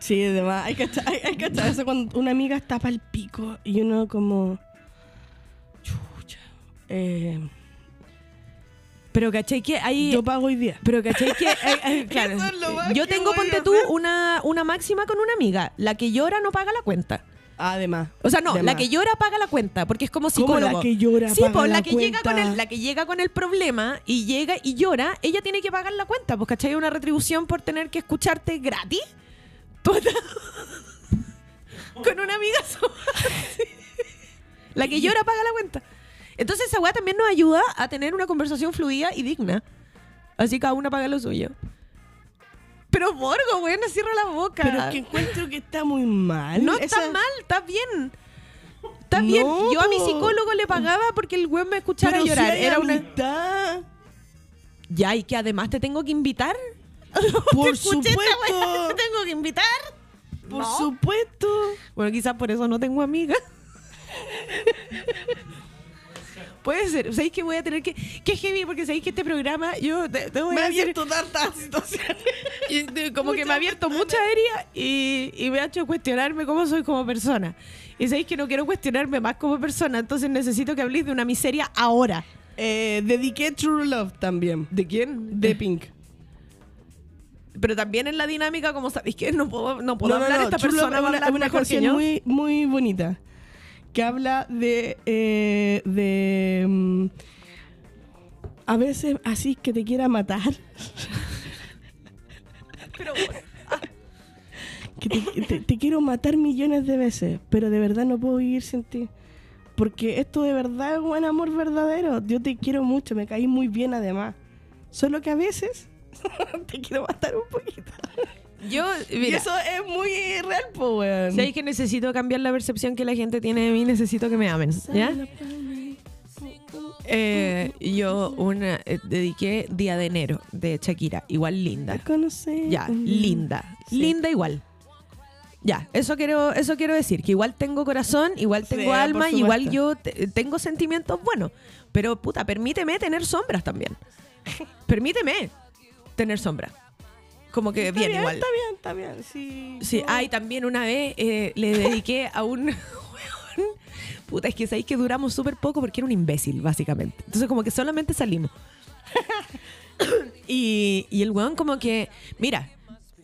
Sí, además, hay que estar, hay, hay que estar eso cuando una amiga está para el pico y uno como... Chucha. Eh, Pero ¿cachai? Que hay... yo pago hoy día. Pero ¿cachai? Que, eh, eh, claro, Eso es lo más yo que tengo, ponte tú, una, una máxima con una amiga. La que llora no paga la cuenta. Además. O sea, no, la que llora paga la cuenta, porque es como ¿Cómo psicólogo. la que llora Sí, paga pues la la que llega con cuenta? el, la que llega con el problema y llega y llora, ella tiene que pagar la cuenta, pues ¿cachai? Una retribución por tener que escucharte gratis. Con una amiga sola. La que llora paga la cuenta. Entonces esa weá también nos ayuda a tener una conversación fluida y digna. Así cada una paga lo suyo. Pero Borgo, weón, no cierra la boca. Pero es que encuentro que está muy mal. No Esa- está mal, está bien. Está No, bien. Yo a mi psicólogo le pagaba porque el güey me escuchara Pero si llorar. hay Era una. Ya, y que además te tengo que invitar. Por ¿Te esta supuesto. weá? ¿Te tengo que invitar? Por No. supuesto. Bueno, quizás por eso no tengo amigas. Puede ser. ¿Sabéis que voy a tener que.? Que heavy, porque sabéis que este programa. Yo te, te voy Me a abierto tantas situaciones. y como que muchas me ha abierto mucha herida y, y me ha hecho cuestionarme cómo soy como persona. Y sabéis que no quiero cuestionarme más como persona, entonces necesito que habléis de una miseria ahora. Eh, dediqué True Love también. ¿De quién? De Pink. Pero también en la dinámica, como sabéis que no puedo, no puedo No, hablar, no, esta Love persona va a una, hablar una mejor que canción yo. muy, muy bonita. Que habla de. eh, de. mm, a veces así que te quiera matar. Pero, Que te, te- te quiero matar millones de veces, pero de verdad no puedo vivir sin ti. Porque esto de verdad es un amor verdadero. Yo te quiero mucho, me caí muy bien además. Solo que a veces te quiero matar un poquito. yo, Y mira, eso es muy real, po, weón. sabéis que necesito cambiar la percepción que la gente tiene de mí, necesito que me amen, ¿ya? Eh, yo una eh, dediqué Día de Enero de Shakira, igual linda. Conocí. Ya, linda. Sí. Linda igual. Ya, eso quiero, eso quiero decir, que igual tengo corazón, igual tengo Sí, alma, igual yo te- tengo sentimientos buenos. Pero puta, permíteme tener sombras también. permíteme tener sombras. Como que Está bien, bien, igual. Está bien, está bien. Sí. Sí, no. ay, también una vez eh, le dediqué a un. Puta, es que sabéis que duramos súper poco porque era un imbécil, básicamente. Entonces, como que solamente salimos. y, y el weón, como que, mira,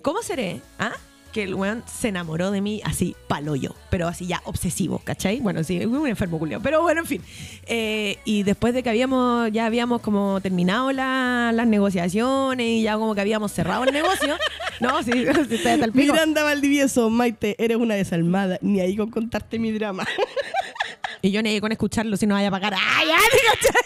¿cómo seré? ¿Ah? Que el weón se enamoró de mí así, palo yo, pero así ya obsesivo, ¿cachai? Bueno, sí, un enfermo culiao. Pero bueno, en fin. Eh, y después de que habíamos, ya habíamos como terminado la- las negociaciones y ya como que habíamos cerrado el negocio. no, sí, sí, está hasta el pico. Miranda Valdivieso, Maite, eres una desalmada. Ni ahí con contarte mi drama. Y yo ni con escucharlo si no vaya a pagar. ¡Ay, ¿te cachai?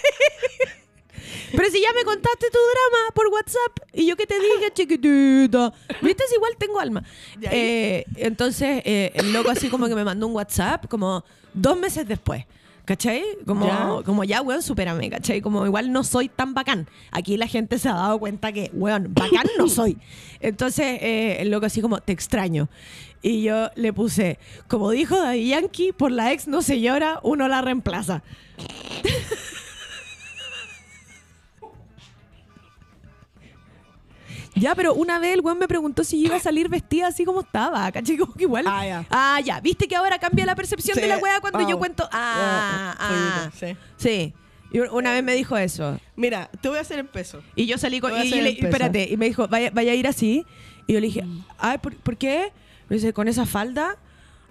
Pero si ya me contaste tu drama por WhatsApp y yo que te dije, chiquitita. ¿Viste? Si igual tengo alma. Eh, entonces, eh, el loco así como que me mandó un WhatsApp como dos meses después. ¿Cachai? Como ¿Ya? como ya, weón, supérame, ¿cachai? Como igual no soy tan bacán. Aquí la gente se ha dado cuenta que, weón, bacán no soy. Entonces, eh, el loco así como, te extraño. Y yo le puse, como dijo Daddy Yankee, por la ex no se llora, uno la reemplaza. Ya, pero una vez el weón me preguntó si yo iba a salir vestida así como estaba, ¿cachai? Como que igual. Ah, ya. Ah, ya. ¿Viste que ahora cambia la percepción Sí. de la wea cuando yo Oh. cuento? Ah, Oh, ah. sí. Sí. Y una vez me dijo eso. Mira, te voy a hacer el peso. Y yo salí con. Y, le- espérate, y me dijo, vaya, vaya a ir así. Y yo le dije, ay, ¿por, por qué? Me dice, con esa falda.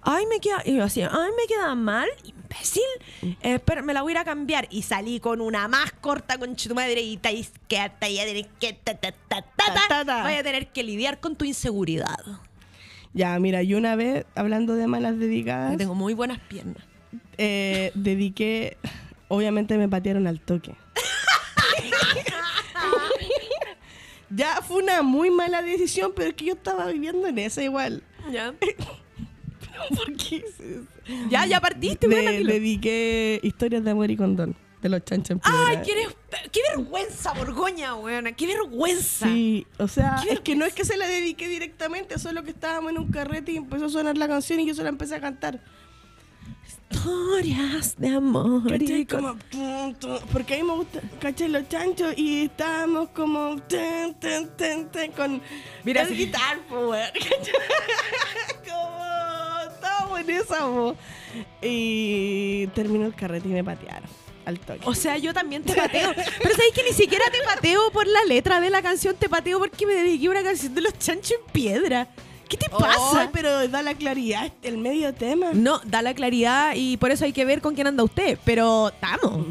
Ay, me queda. Y yo así, ay, me queda mal, imbécil. Eh, espera, me la voy a ir a cambiar. Y salí con una más corta con tu madre y te que hasta ya tenés que. ta, ta, ta. Vaya a tener que lidiar con tu inseguridad. Ya, mira, yo una vez, hablando de malas dedicadas, Que tengo muy buenas piernas. eh, dediqué. Obviamente me patearon al toque. ya fue una muy mala decisión, pero es que yo estaba viviendo en esa igual. Ya. ¿Por qué? Ya, ya partiste, Le- dediqué historias de amor y condón de los chanchos Ay, qué, eres- qué vergüenza, Borgoña, weona. Qué vergüenza. Sí, o sea, es que no es que se la dediqué directamente, solo que estábamos en un carrete y empezó a sonar la canción y yo se la empecé a cantar. Historias de amor. ¿Cachai? y Como, tum, tum, porque a mí me gusta, ¿cachai? Los chanchos y estábamos como tum, con Mira, el guitar power. En esa voz. Y terminó el carrete y me patearon al toque. O sea, yo también te pateo. Pero sabéis que ni siquiera te pateo por la letra de la canción, te pateo porque me dediqué a una canción de los chanchos en piedra. ¿Qué te pasa? Ay, pero da la claridad el medio tema. No, da la claridad y por eso hay que ver con quién anda usted. Pero estamos.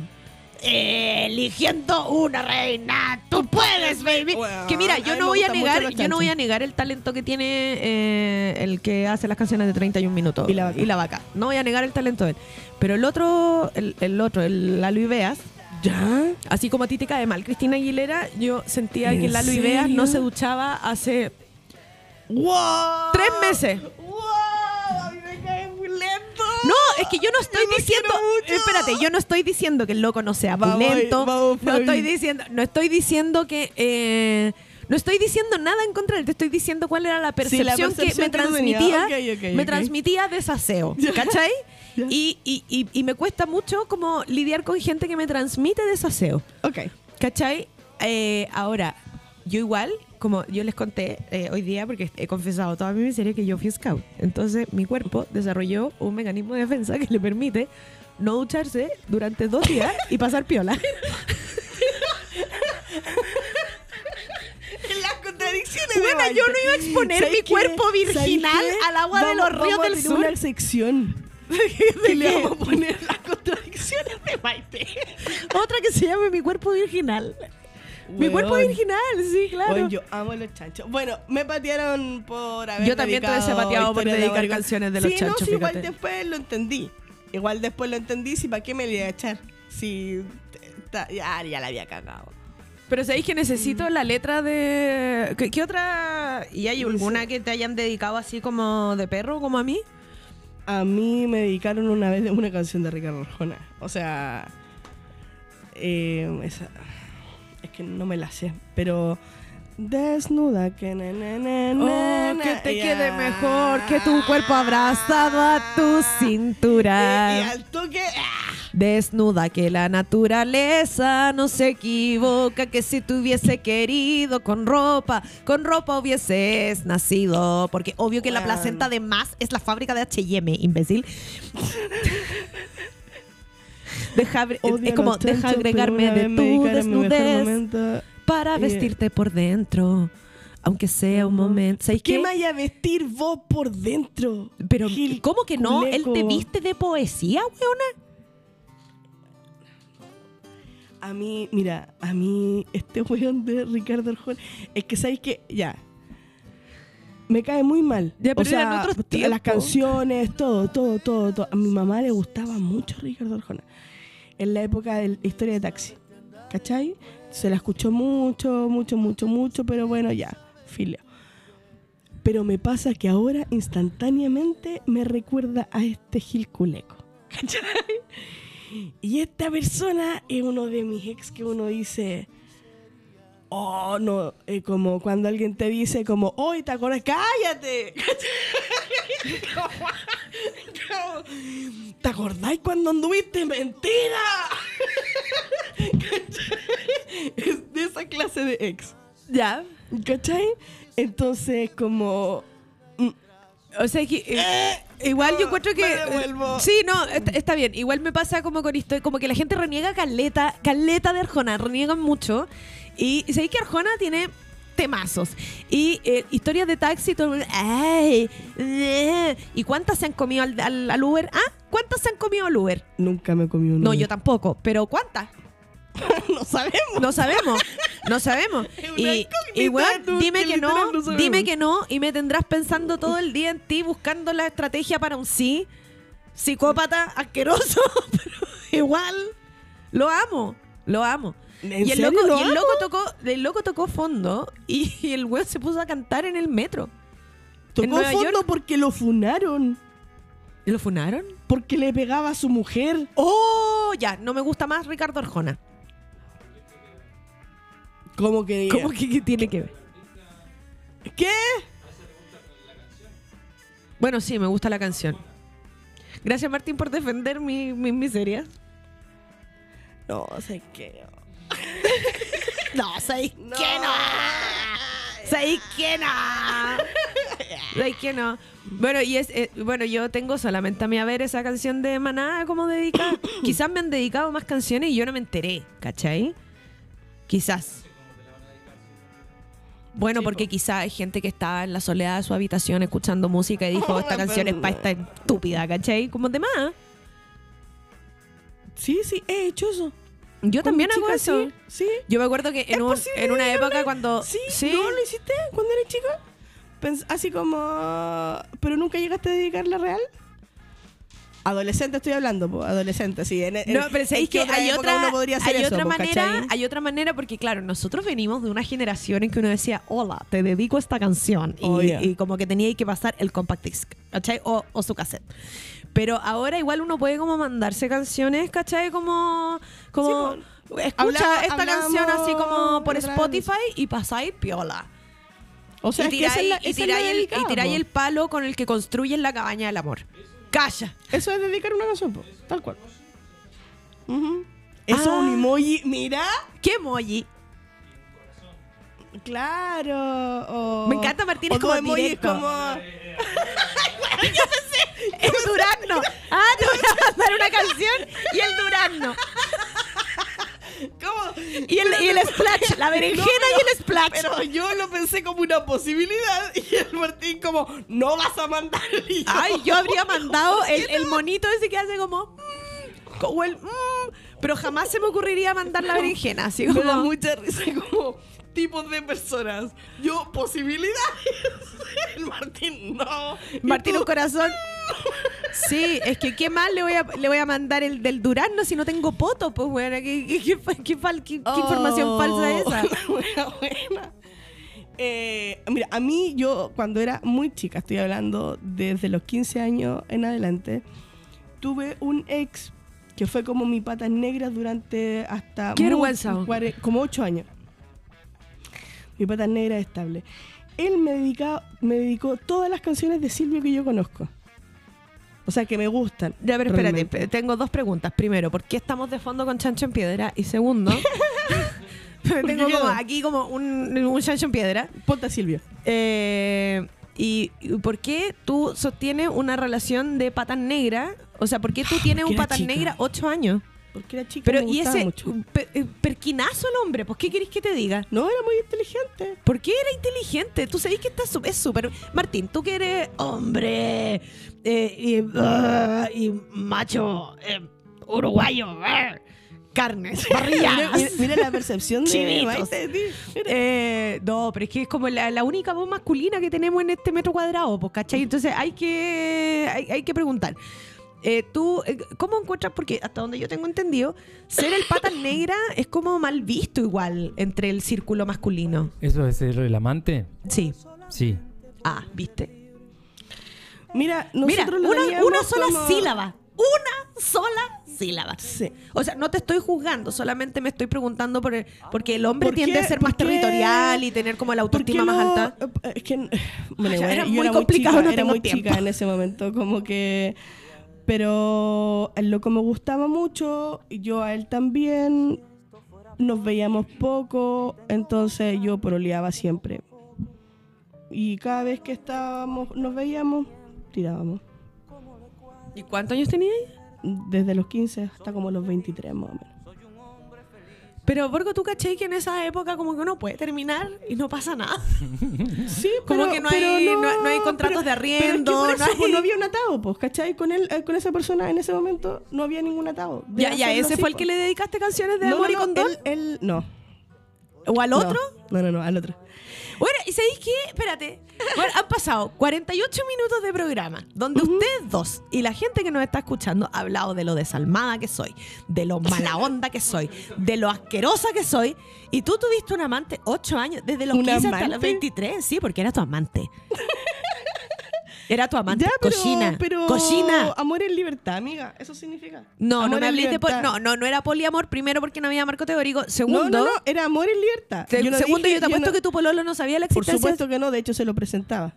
Eligiendo una reina, tú puedes, baby. Bueno, que mira, yo no voy a negar, yo no voy a negar el talento que tiene eh, el que hace las canciones de 31 minutos. Y la vaca. vaca. No voy a negar el talento de él. Pero el otro, el, el otro, el Lalo Ibeas, ¿Ya? así como a ti te cae mal Cristina Aguilera, yo sentía ¿En que Lalo Ibeas serio? no se duchaba hace ¡Wow! tres meses. ¡Wow! A mí me cae muy lento. No, es que yo no estoy Yo diciendo. Espérate, yo no estoy diciendo que el loco no sea Vamos, pulento. vamos, no Fabi. estoy diciendo, no estoy diciendo que. eh, no estoy diciendo nada en contra de él, te estoy diciendo cuál era la Sí, la percepción, que me que transmitía. Me transmitía desaseo, ¿cachai? Y- y- y me cuesta mucho como lidiar con gente que me transmite desaseo. Ok. ¿Cachai? Eh, ahora, yo igual, como yo les conté eh, hoy día, porque he confesado toda mi miseria que yo fui scout. Entonces, mi cuerpo desarrolló un mecanismo de defensa que le permite no ducharse durante dos días y pasar piola. Las contradicciones Bueno, yo no iba a exponer ¿Sabes mi cuerpo ¿Sabes virginal al agua de los ríos del sur. una sección que le vamos a poner las contradicciones de Maite. Otra que se llame mi cuerpo virginal. Mi Weón. cuerpo virginal, sí, claro. Oye, yo amo los chanchos. Bueno, me patearon por haber Yo también te hubiese dedicado pateado por dedicar canciones de los sí, chanchos, No, sí, igual después lo entendí. Igual después lo entendí, si para qué me le iba a echar. Si ta- ya, ya la había cagado. Pero sabéis que necesito la letra de. ¿Qué, qué otra? ¿Y hay alguna que te hayan dedicado así como de perro, como a mí? A mí me dedicaron una vez una canción de Ricardo Arjona. O sea, eh, esa- es que no me la sé, pero Desnuda que ne, ne, ne, Oh, que te quede mejor que tu cuerpo abrazado a tu cintura. Y, y al toque. ¡ah! Desnuda que la naturaleza no se equivoca, que si te hubiese querido con ropa, con ropa hubieses nacido. Porque obvio que la placenta de más es la fábrica de H&M, imbécil. Deja, Odio es como, deja agregarme de tu desnudez para vestirte por dentro. Aunque sea un momento. ¿Sabes ¿Qué qué? me vaya a vestir vos por dentro? Pero, Gil ¿cómo que no? Él te culeco. viste de poesía, weona. A mí, mira, a mí este weón de Ricardo Arjona, es que sabéis que, ya, me cae muy mal. Ya, pero o sea, otros las canciones, todo, todo, todo, todo. A mi mamá le gustaba mucho Ricardo Arjona. En la época de la historia de taxi. ¿Cachai? Se la escuchó mucho, mucho, mucho, mucho, pero bueno, ya, filio. Pero me pasa que ahora instantáneamente me recuerda a este Gil Culeco. ¿Cachai? Y esta persona es uno de mis ex que uno dice, oh, no, eh, como cuando alguien te dice como, hoy te acuerdas, cállate. ¿Te acordáis cuando anduviste? Mentira. ¿Cachai? Es de esa clase de ex. Ya. ¿Cachai? Entonces, como... mm, O sea que eh, igual yo encuentro que me sí, no, está, está bien. Igual me pasa como con esto, como que la gente reniega caleta, caleta de Arjona, reniegan mucho. Y sabéis que Arjona tiene temazos. Y eh, historias de taxi, todo el mundo, ay, eh. ¿y cuántas se han comido al, al- al Uber? ¿Ah? ¿Cuántas se han comido al Uber? Nunca me comí uno. No, yo tampoco, pero ¿cuántas? no sabemos. No sabemos, no sabemos. Y, y tú, dime que no, dime que no, y me tendrás pensando todo el día en ti, buscando la estrategia para un sí. Psicópata, asqueroso, pero igual lo amo, lo amo. ¿En Y el, serio loco, lo y el amo? loco tocó, el loco tocó fondo y, y el weón se puso a cantar en el metro. Tocó fondo York. porque lo funaron. ¿Y lo funaron? Porque le pegaba a su mujer. ¡Oh! Ya, no me gusta más Ricardo Arjona. ¿Cómo que? ¿Cómo que, que tiene que ver? ¿Qué? Bueno, sí, me gusta la canción. Gracias, Martín, por defender mi, mi miseria. No, sé qué. No, ¿sabéis No. que no? ¿Sabéis que no? ¿Sabéis que no? Bueno, y es, eh, bueno, yo tengo solamente a mí a ver esa canción de Maná como dedicada. Quizás me han dedicado más canciones y yo no me enteré, ¿cachai? Quizás. Bueno, Sí, porque po. quizás hay gente que estaba en la soledad de su habitación escuchando música y dijo, Oh, esta canción es para esta estúpida, ¿cachai? Como de más. Sí, sí, he hecho eso. Yo también hago eso. Sí. sí. Yo me acuerdo que en, ¿Es un- en una época cuando... Sí, ¿no lo hiciste cuando eres chica? Pens- así como... ¿Pero nunca llegaste a dedicarla real? Adolescente estoy hablando, po, adolescente, sí. En, en- No, pero que hay época otra, podría hacer hay eso, otra po, manera, ¿cachai? hay otra manera porque claro, nosotros venimos de una generación en que uno decía, hola, te dedico a esta canción y, Oh, yeah. y como que tenía que pasar el compact disc, ¿cachai? O, o su cassette. Pero ahora igual uno puede como mandarse canciones, ¿cachai? Como, como escucha Hablamos- esta hablamos canción así como por. Spotify y pasáis piola. O sea, y es que tiráis, es es tiráis el, el palo con el que construyen la cabaña del amor. Calla. Eso es dedicar una canción, po, tal cual. Eso es Ah. un emoji, mira. ¿Qué emoji? Claro. o- Me encanta Martín, es o como dos emojis directo. como... El durazno. Ah, te voy a mandar una canción y el durazno. ¿Cómo? Y el, y el splash, la berenjena y el splash. Pero yo lo pensé como una posibilidad y el Martín como, no vas a mandar. Yo, Ay, yo habría mandado el, el monito ese que hace como... mm, como el... mm, pero jamás se me ocurriría mandar la berenjena. Así Me da como... mucha risa como tipos de personas. Yo, posibilidades. El Martín, no. Martín un corazón. Sí, es que qué más le voy a, le voy a mandar el del durazno si no tengo poto, pues bueno, ¿qué, qué, qué, qué oh, información falsa es esa? buena, buena. Eh, mira, a mí yo cuando era muy chica, estoy hablando desde los 15 años en adelante, tuve un ex que fue como mi patas negras durante hasta... Qué vergüenza. Como 8 años. Mi pata negra es estable. Él me, dedica, me dedicó todas las canciones de Silvio que yo conozco. O sea, que me gustan. Ya, pero espérate, realmente. tengo dos preguntas. Primero, ¿por qué estamos de fondo con Chancho en Piedra? Y segundo, tengo como aquí como un, un Chancho en Piedra. Ponte a Silvio. Eh, y, por qué tú sostienes una relación de patas negra? O sea, ¿por qué tú tienes Porque un patas negra ocho años? Porque era chica Pero me y gustaba ese mucho. eh, perquinazo el hombre, pues ¿qué querés que te diga? No, era muy inteligente. ¿Por qué era inteligente? Tú sabés que está es súper... Martín, tú que eres hombre eh, y, ah, y macho eh, uruguayo, ah, carnes, Mira, parrilladas. mira- mira la percepción de. Eh, no, pero es que es como la, la única voz masculina que tenemos en este metro cuadrado, pues, ¿cachai? Entonces hay que, hay, hay que preguntar. Eh, tú, eh, ¿cómo encuentras? Porque hasta donde yo tengo entendido, ser el pata negra es como mal visto igual entre el círculo masculino. ¿Eso es ser el amante? Sí. Sí. Ah, ¿viste? Mira, Mira, nosotros lo una, una sola como- sílaba. Una sola sílaba. Sí. O sea, no te estoy juzgando, solamente me estoy preguntando por el- porque el hombre ¿Por tiende qué? a ser más territorial y tener como la ¿Por qué autoestima más alta. Eh, Es que bueno, Era yo muy era complicado, chica, no era tengo muy tiempo. chica en ese momento, como que pero el loco me gustaba mucho, y yo a él también. Nos veíamos poco, entonces yo proleaba siempre. Y cada vez que estábamos, nos veíamos, tirábamos. ¿Y cuántos años tenías? Desde los 15 hasta como los 23 más o menos. Pero, Borgo, ¿tú caché que en esa época como que uno puede terminar y no pasa nada? Sí, Como pero- que no pero hay- no- no hay contratos de pero es que arriendo, por no eso, hay- pues, no había un atado, pues, ¿cachai? Con, él, eh, con esa persona en ese momento no había ningún atado. De Ya, ya, ese así, fue el pues. que le dedicaste canciones de amor y condón. Él, él- no. ¿O al otro? No, no, no, al otro. Bueno, ¿y sabéis qué? Espérate. Bueno, han pasado 48 minutos de programa donde ustedes dos y la gente que nos está escuchando ha hablado de lo desalmada que soy, de lo mala onda que soy, de lo asquerosa que soy. Y tú tuviste un amante 8 años, desde los ¿Un 15 hasta los amante? 23. Sí, porque era tu amante. Era tu amante. Ya, pero, cochina. pero Cochina. amor en libertad, amiga. Eso significa. No, no Amor me en hablé de no, no, no era poliamor, primero porque no había marco teórico. No, Segundo, no, no, era amor en libertad. se- Yo no segundo dije- yo te apuesto no- que tu pololo no sabía la Por existencia. supuesto que no, de hecho se lo presentaba.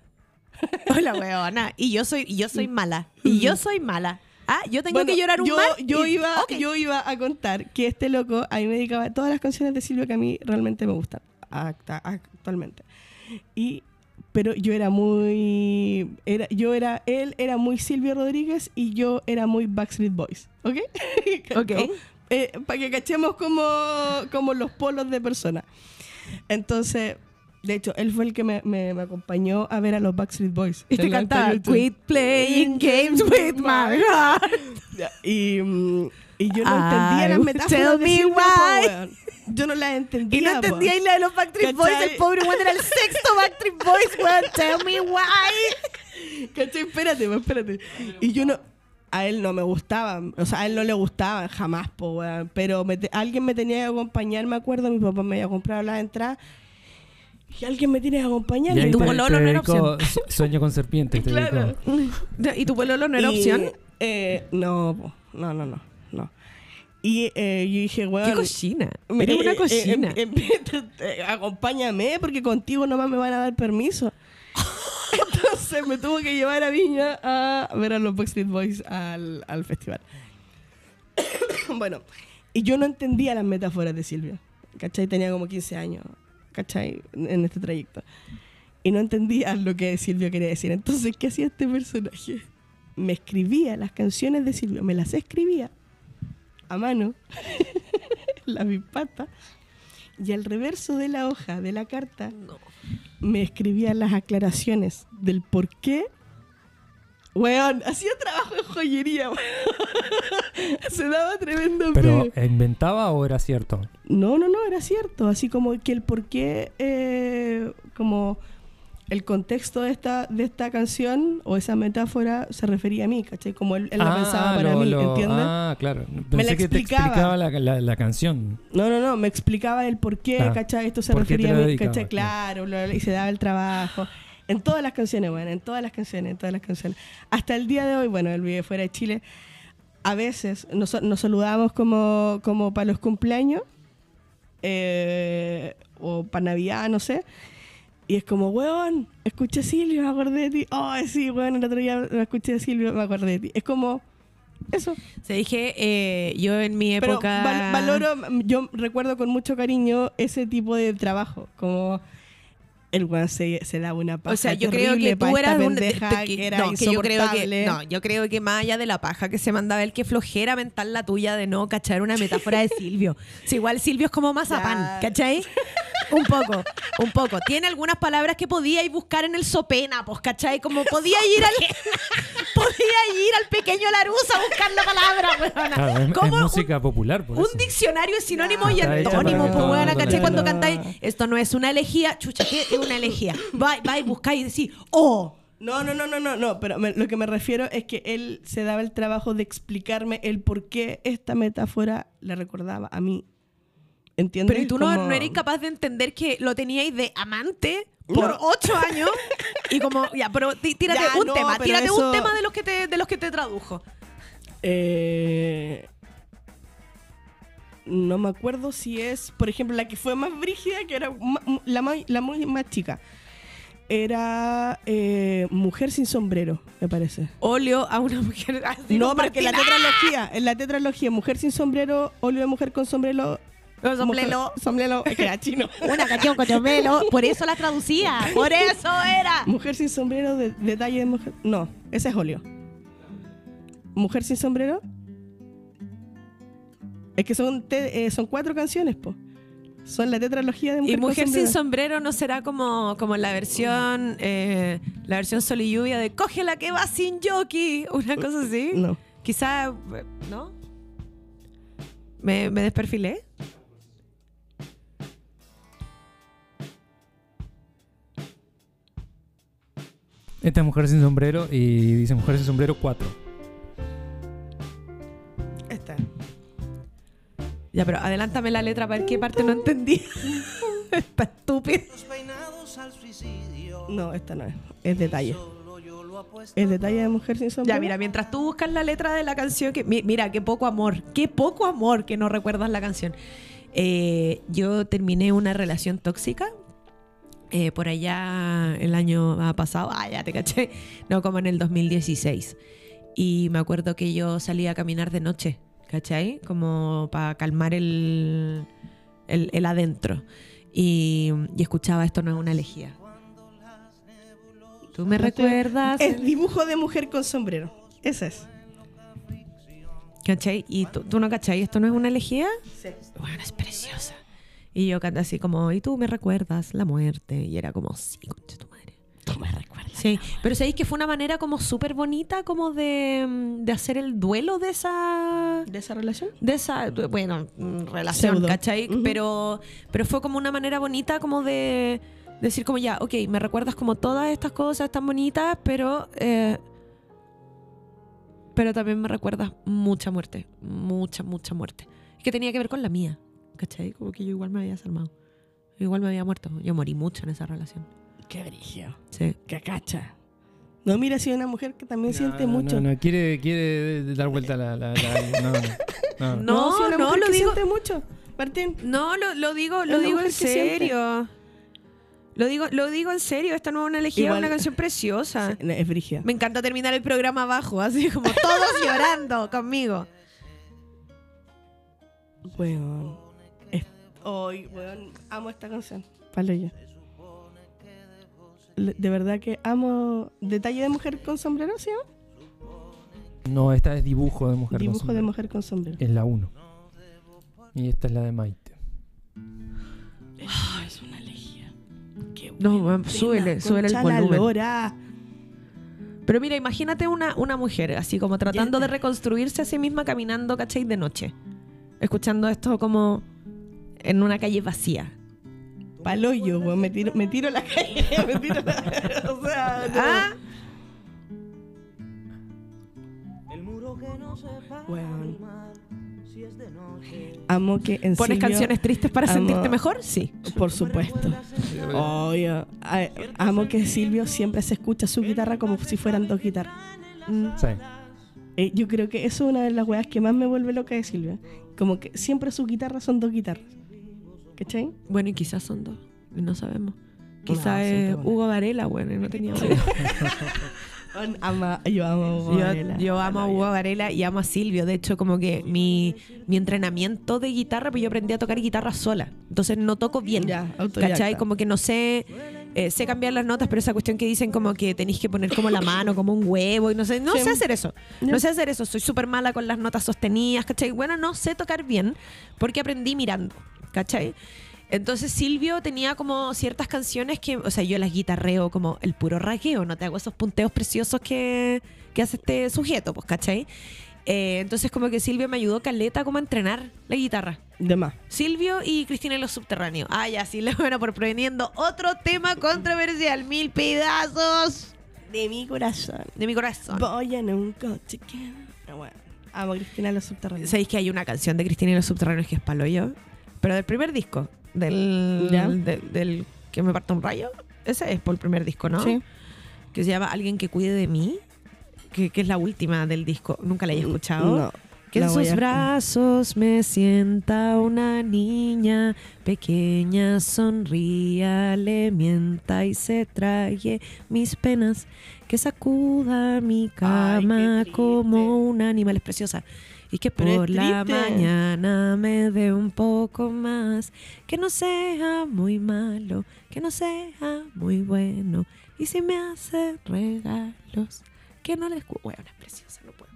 Hola, weona. Y yo soy, yo soy mala. Y yo soy mala. Ah, yo tengo Bueno, que llorar un yo, mal. Yo y- iba, Ok. yo iba a contar que este loco a mí me dedicaba todas las canciones de Silvio que a mí realmente me gustan acta- actualmente. Y pero yo era muy era yo era él era muy Silvio Rodríguez y yo era muy Backstreet Boys, ¿ok? Ok. para que cachemos como, como los polos de persona. Entonces, de hecho, él fue el que me, me- me acompañó a ver a los Backstreet Boys. Y te cantaba. Quit playing games with my heart. Y, mm, y yo no entendía las metáforas tell de me why. Weón. Yo no las entendía. Y no entendía y la de los Backstreet Boys. El pobre weón era el sexto Backstreet Boys, weón. Tell me why. ¿Cachai? Espérate, po, espérate. Y yo no... A él no me gustaban, o sea, a él no le gustaban jamás, po, weón. Pero me te- alguien me tenía que acompañar, me acuerdo, mi papá me había comprado las entradas. Y alguien me tiene que acompañar. Y tu pololo no era Su- Sueño con serpientes. te Claro. ¿Y tu pololo no era Y, opción? eh, no, po, no, no, no, no. Y eh, yo dije, weón... Qué cochina. Me- Eres eh, una cochina. eh, eh, eh, acompáñame porque contigo nomás me van a dar permiso. Entonces me tuvo que llevar a Viña a ver a los Backstreet Boys al, al festival. bueno, y yo no entendía las metáforas de Silvia. ¿Cachai? Tenía como 15 años, ¿cachai? En este trayecto. Y no entendía lo que Silvio quería decir. Entonces, ¿qué hacía este personaje? Me escribía las canciones de Silvio, me las escribía a mano, la bispata, y al reverso de la hoja de la carta me escribía las aclaraciones del por qué. Weón, hacía trabajo de joyería, weón. Se daba tremendo ¿Pero inventaba o era cierto? No, no, no, era cierto. Así como que el por qué, eh, como el contexto de esta, de esta canción o esa metáfora se refería a mí, ¿cachai? Como él, él la pensaba para lo- mí, lo- ¿entiendes? Ah, claro. la Pensé que te explicaba. explicaba la, la- la canción. No, no, no, me explicaba el por qué, Ah, ¿cachai? Esto se ¿por qué te refería a mí, dedicaba? ¿cachai? Claro, bla, bla, y se daba el trabajo. En todas las canciones, bueno, en todas las canciones, en todas las canciones. Hasta el día de hoy, bueno, él vive fuera de Chile. A veces nos, nos saludamos como, como para los cumpleaños. eh, o para Navidad, no sé. Y es como, weón, escuché a Silvio, me acordé de ti. Oh, sí, weón, el otro día me escuché a Silvio, me acordé de ti. Es como, eso. Se dije, eh, yo en mi Pero época... val- valoro, yo recuerdo con mucho cariño ese tipo de trabajo. Como el weón se, se da una paja O sea, yo creo que tú eras un que- que era no, que yo creo que no, yo creo que más allá de la paja que se mandaba él, que flojera mental la tuya de no cachar una metáfora de Silvio. Si igual Silvio es como mazapán, Ya. ¿cachai? Un poco, un poco. Tiene algunas palabras que podíais buscar en el sopena, pues, ¿cachai? Como podía ir al podía ir al pequeño Larusa a buscar la palabra, weona. Claro, es, es un- música popular, por un eso. diccionario de sinónimos y que pues weona, ¿cachai? Cuando cantáis, esto no es una elegía, chucha, ¿qué es una elegía? Va, va y buscáis y decís, oh, No, no, no, no, no, no, pero me- lo que me refiero es que él se daba el trabajo de explicarme el por qué esta metáfora le recordaba a mí. ¿Entiendes? Pero ¿y tú no, Como- no eres capaz de entender que lo teníais de amante por No. ocho años? Y como, ya, pero tí- tírate Ya, un no, tema, tírate un eso- tema de los que te, de los que te tradujo. Eh, no me acuerdo si es, por ejemplo, la que fue más brígida, que era la, más- la muy más chica. Era eh, Mujer sin sombrero, me parece. Óleo a una mujer así no, porque la tetralogía, en la tetralogía, Mujer sin sombrero, óleo de mujer con sombrero. No, sombrero. sombrero, es que era chino. Una canción con chomelo. Por eso la traducía. Por eso era. Mujer sin sombrero, de, detalle de mujer. No, ese es óleo. Mujer sin sombrero. Es que son, te- eh, son cuatro canciones, po. Son la tetralogía de Mujer, Y Mujer sin sombrero. no será como, como la versión eh, la versión sol y lluvia de coge la que va sin jockey. Una cosa así. No. Quizá, ¿no? ¿Me, me desperfilé? Esta es Mujer sin sombrero y dice Mujer sin sombrero 4. Ya, pero adelántame la letra para ver qué parte no entendí. Está estúpido. No, esta no es. Es detalle. Es detalle de Mujer sin sombrero. Ya, mira, mientras tú buscas la letra de la canción, que mi- mira, qué poco amor, qué poco amor que no recuerdas la canción. Eh, yo terminé una relación tóxica eh, por allá el año pasado, ah, ya te caché, no, como en el 2016. Y me acuerdo que yo salía a caminar de noche, ¿cachai? Como para calmar el, el, el adentro. Y, y escuchaba esto no es una elegía. ¿Tú me recuerdas? Es dibujo de mujer con sombrero. Ese es. ¿Cachai? Y tú, tú no cachai, esto no es una elegía. Sí. Bueno, es preciosa. Y yo canté así como, y tú me recuerdas la muerte. Y era como, sí, concha. Tú me recuerdas. Sí, pero sabéis que fue una manera como súper bonita como de, mm, de hacer el duelo de esa... ¿De esa relación? De esa, bueno, mm, relación, Pseudo. ¿cachai? Pero, pero fue como una manera bonita como de decir como ya, ok, me recuerdas como todas estas cosas tan bonitas, pero... eh, pero también me recuerdas mucha muerte, mucha, mucha muerte. Que tenía que ver con la mía, ¿cachai? Como que yo igual me había desarmado. Igual me había muerto. Yo morí mucho en esa relación. Qué brillo. Sí. Qué cacha. No, mira, si una mujer que también siente No, mucho. No, no, quiere, quiere dar vuelta la. la, la- no, no, no. No, si una no, mujer lo que digo- siente mucho. Martín. No, lo, lo digo, lo digo en serio. Lo digo, lo digo en serio. Esta no es una elegía, es Igual- una canción preciosa. Sí, Es brígida. Me encanta terminar el programa abajo, así como todos llorando conmigo. Weón. Hoy, weón, amo esta canción. Palo yo. De verdad que amo. Detalle de mujer con sombrero, ¿sí? no? No, esta es dibujo de mujer. con Dibujo de sombrero. mujer con sombrero. Es la 1. Y esta es la de Maite. Ah, es una elegía. Qué No, súbele, súbele el volumen. lora. Pero mira, imagínate una, una mujer así como tratando de reconstruirse a sí misma caminando, ¿cachai? De noche. Escuchando esto como en una calle vacía. Paloyo, weón. Me tiro, me tiro a la calle. me tiro a la- O sea, no. Ah, Weón. Amo que en ¿Pones Silvio- canciones tristes para amo- sentirte mejor? Sí. Por supuesto. Obvio. Amo que Silvio siempre se escucha su guitarra como si fueran dos guitarras. Mm. Sí. Eh, yo creo que eso es una de las weas que más me vuelve loca de Silvio. Como que siempre sus guitarras son dos guitarras. ¿Cachai? Bueno, y quizás son dos. y No sabemos. No, Quizás son es. Hugo Varela, bueno, y no tenía. Ama- yo amo a Hugo Yo, Varela. yo amo a Hugo Varela y amo a Silvio. De hecho, como que mi, mi entrenamiento de guitarra, pues yo aprendí a tocar guitarra sola. Entonces no toco bien. Ya. ¿Cachai? Como que no sé, eh, sé cambiar las notas, pero esa cuestión que dicen como que tenéis que poner como la mano, como un huevo, y no sé, no Sí. sé hacer eso. No sé hacer eso. Soy súper mala con las notas sostenidas, ¿cachai? Bueno, no sé tocar bien porque aprendí mirando, ¿cachai? Entonces Silvio tenía como ciertas canciones que, o sea, yo las guitarreo como el puro raqueo, no te hago esos punteos preciosos que, que hace este sujeto, pues, ¿cachai? Eh, entonces como que Silvio me ayudó caleta como a entrenar la guitarra. De más. Silvio y Cristina y los subterráneos. Ah, ya, sí, bueno, por preveniendo otro tema controversial, mil pedazos De mi corazón. de mi corazón. Voy en un coche que... Ah, bueno. Amo a Cristina los subterráneos. ¿Sabéis que hay una canción de Cristina y los subterráneos que es palo yo? Pero del primer disco, del, Ya. del que me parta un rayo. Ese es por el primer disco, ¿no? Sí. Que se llama Alguien que cuide de mí, que, que es la última del disco. Nunca la he escuchado. No. Que en sus a- brazos me sienta una niña pequeña, sonría, le mienta y se trague mis penas, que sacuda mi cama como un animal. Es preciosa. Y que Pero por la mañana me dé un poco más, que no sea muy malo, que no sea muy bueno. Y si me hace regalos, que no les... Bueno, es preciosa, no puedo.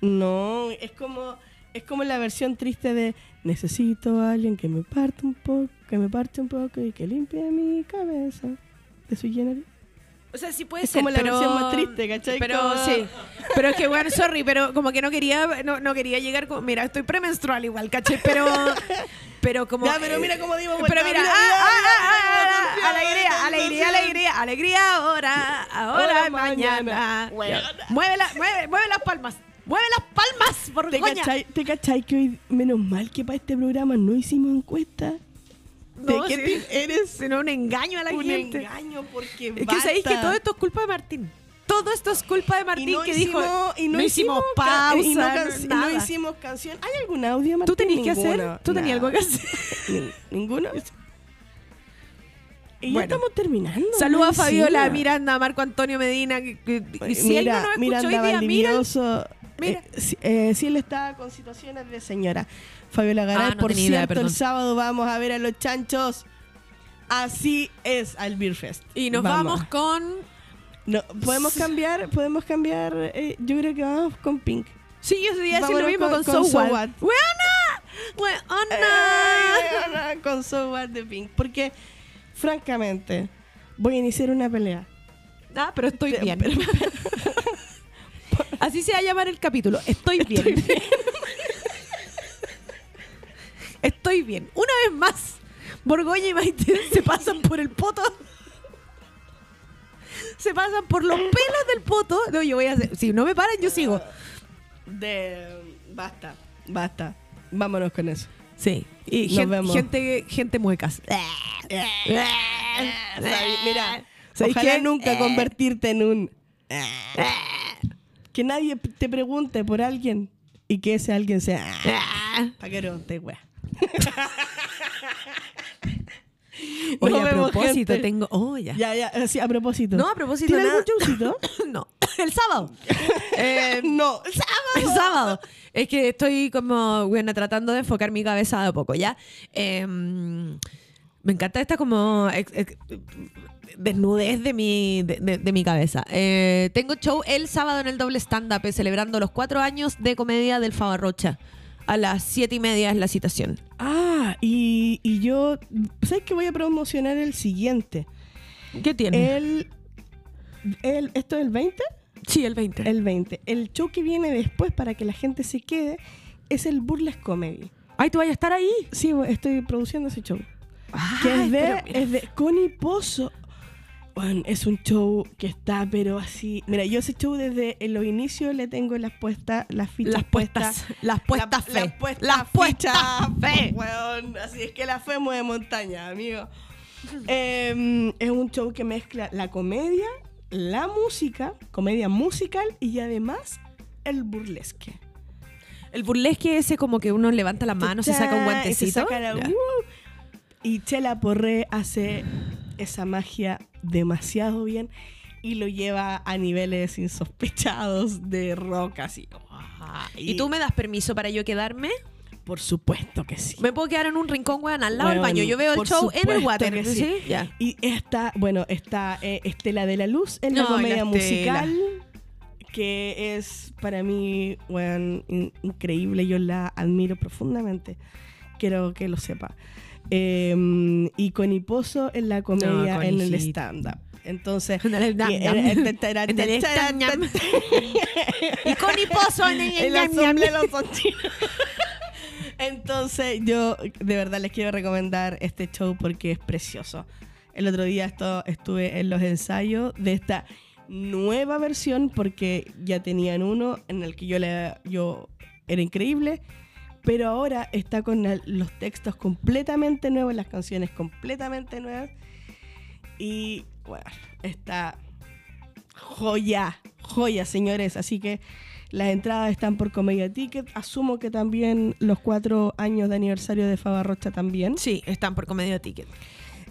No, es como es como la versión triste de necesito a alguien que me parte un poco, que me parte un poco y que limpie mi cabeza de su generis. O sea, sí puede ser, como la pero, versión más triste, ¿cachai? Pero Como- sí. Pero es que, bueno, sorry, pero como que no quería, no, no quería llegar con... Mira, estoy premenstrual igual, ¿cachai? Pero... Pero como... Ya, pero mira cómo digo Pero mira, alegría, alegría, alegría, alegría ahora, ahora, mañana. Mueve, mueve, mueve las palmas, mueve las palmas, ¿Te Borgoña. cachai, ¿Te cachai que hoy, menos mal que para este programa no hicimos encuesta? No, ¿De qué sí. eres? Sino un engaño a la un gente. engaño porque Es que sabéis que todo esto es culpa de Martín. Todo esto es culpa de Martín no que hicimos, dijo. y no, no hicimos pausa, y no, no hicimos canción. ¿Hay algún audio, Martín? ¿Tú tenías que hacer? ¿Tú tenías algo que hacer? Ni- ¿Ninguno? Y ya Bueno. estamos terminando. Saludos a Fabiola, encima. Miranda, a Marco Antonio Medina. Que, que- y si mira, alguien no me escuchó Miranda hoy día, mira. Mira. Eh, si, eh, si él está con situaciones de señora. Fabiola Garay, Ah, no por idea, cierto, el sábado vamos a ver a los chanchos. Así es al Beer Fest. Y nos vamos, con. No, podemos cambiar, podemos cambiar. eh, yo creo que vamos con Pink. Sí, yo iba a decir lo mismo con, con- con So What. What. ¡Weona! ¡Weona! Con So What de Pink. Porque, francamente, voy a iniciar una pelea. Ah, pero estoy Pero- bien. pero- Así se va a llamar el capítulo. Estoy bien. Estoy bien. Una vez más, Borgoña y Maite se pasan por el poto. Se pasan por los pelos del poto. No, yo voy a hacer. Si no me paran, yo sigo. De. Basta, basta. Vámonos con eso. Sí. Y Nos gen- vemos. gente, gente muecas. Mira, ¿Sabes ojalá qué? nunca convertirte en un. Que nadie te pregunte por alguien y que ese alguien sea. Que te wea. Oye, a propósito, gente. tengo. Oh, ya. Ya, ya, sí, a propósito. No, a propósito, ¿Tienes nada. algún showcito? no. El sábado. Eh, no, el sábado. El sábado. Es que estoy como, bueno, tratando de enfocar mi cabeza de poco, ¿ya? Eh, me encanta esta como ex- ex- desnudez de mi, de, de- de mi cabeza. Eh, tengo show el sábado en el doble stand-up, eh, celebrando los cuatro años de comedia del Favarrocha. A las siete y media es la citación. Ah, y, y yo. ¿Sabes que voy a promocionar el siguiente? ¿Qué tiene? El. el ¿Esto es el 20? sí, el 20. El 20. El show que viene después para que la gente se quede es el Burles Comedy. Ay, tú vas a estar ahí. Sí, estoy produciendo ese show. que es de, es de Connie Pozo. Bueno, es un show que está, pero así. Mira, yo ese show desde los inicios le tengo las puestas, las fichas Las puestas, las puestas la- fe. Las puestas, Las puestas fe. weón. Así es que la fe mueve montaña, amigo. Eh, es un show que mezcla la comedia, la música, comedia musical y además el burlesque. El burlesque ese como que uno levanta la mano, se saca un y guantecito. se saca la- Ya. ¡Uh! Y Chela Porré hace esa magia demasiado bien y lo lleva a niveles insospechados de rock así. ¿Y tú me das permiso para yo quedarme? Por supuesto que sí. Me puedo quedar en un rincón, weón, al lado del baño. Yo veo el show en el water. ¿Sí? sí. Ya. Y está, bueno, está eh, Estela de la Luz en la No, y la comedia musical, que es para mí, weón, in- increíble. Yo la admiro profundamente. Quiero que lo sepa. Eh, y con Hiposo en la comedia, No, en el stand-up. Entonces, En el stand-up. Y con hiposo en el chinos. Entonces, yo de verdad les quiero recomendar este show porque es precioso. El otro día esto, estuve en los ensayos de esta nueva versión porque ya tenían uno en el que yo, le, yo era increíble, pero ahora está con los textos completamente nuevos, las canciones completamente nuevas y bueno, está joya, joya, señores. Así que las entradas están por Comedia Ticket. Asumo que también los cuatro años de aniversario de Fabarrocha también. Sí, están por comedia ticket.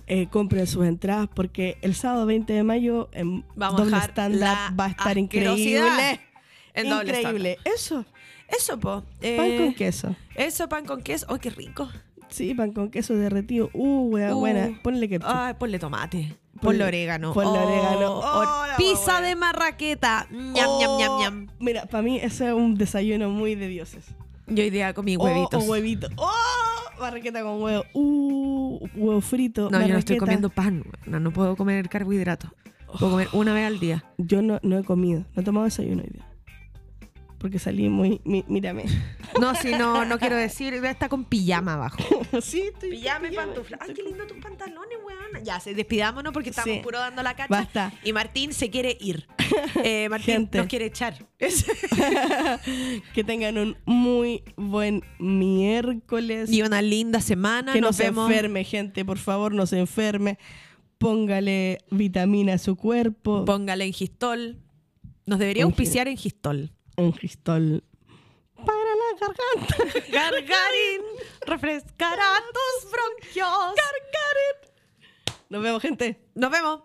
Eh, compren sus entradas porque el sábado 20 de mayo en Vamos doble la va a estar increíble. en doble increíble. Eso, Eso, po. pan Eh, con queso. Eso, pan con queso. ¡Oh, qué rico! Sí, pan con queso derretido. Uh, wea, Uh. buena. Ponle ketchup. Ay, ponle tomate. Ponle- Ponle orégano. ponle Oh, orégano. oh, Oh, pizza de marraqueta. Ñam, Oh, ñam, ñam, ñam. Mira, para mí ese es un desayuno muy de dioses. Yo hoy día comí Oh, huevitos. O, huevito. ¡Oh! Marraqueta con huevo. Uh, huevo frito. no, yo no estoy comiendo pan. No, no puedo comer carbohidratos. Puedo comer una vez al día. Yo no, no he comido. No he tomado desayuno hoy día. Porque salí muy... mi- mírame. No, si no, no quiero decir. Está con pijama abajo. sí, estoy... Pijama y pantufla. Ay, qué lindo tus pantalones, weón. Ya, se despidámonos porque estamos Sí. puro dando la cacha. Basta. Y Martín se quiere ir. Eh, Martín Gente. nos quiere echar. que tengan un muy buen miércoles. y una linda semana. que no se vemos. enferme, gente. Por favor, no se enferme. Póngale vitamina a su cuerpo. Póngale en Gistol. Nos debería En auspiciar en Gistol. Un cristol para la garganta. Gargarín refrescará tus bronquios. Nos vemos, gente. Nos vemos.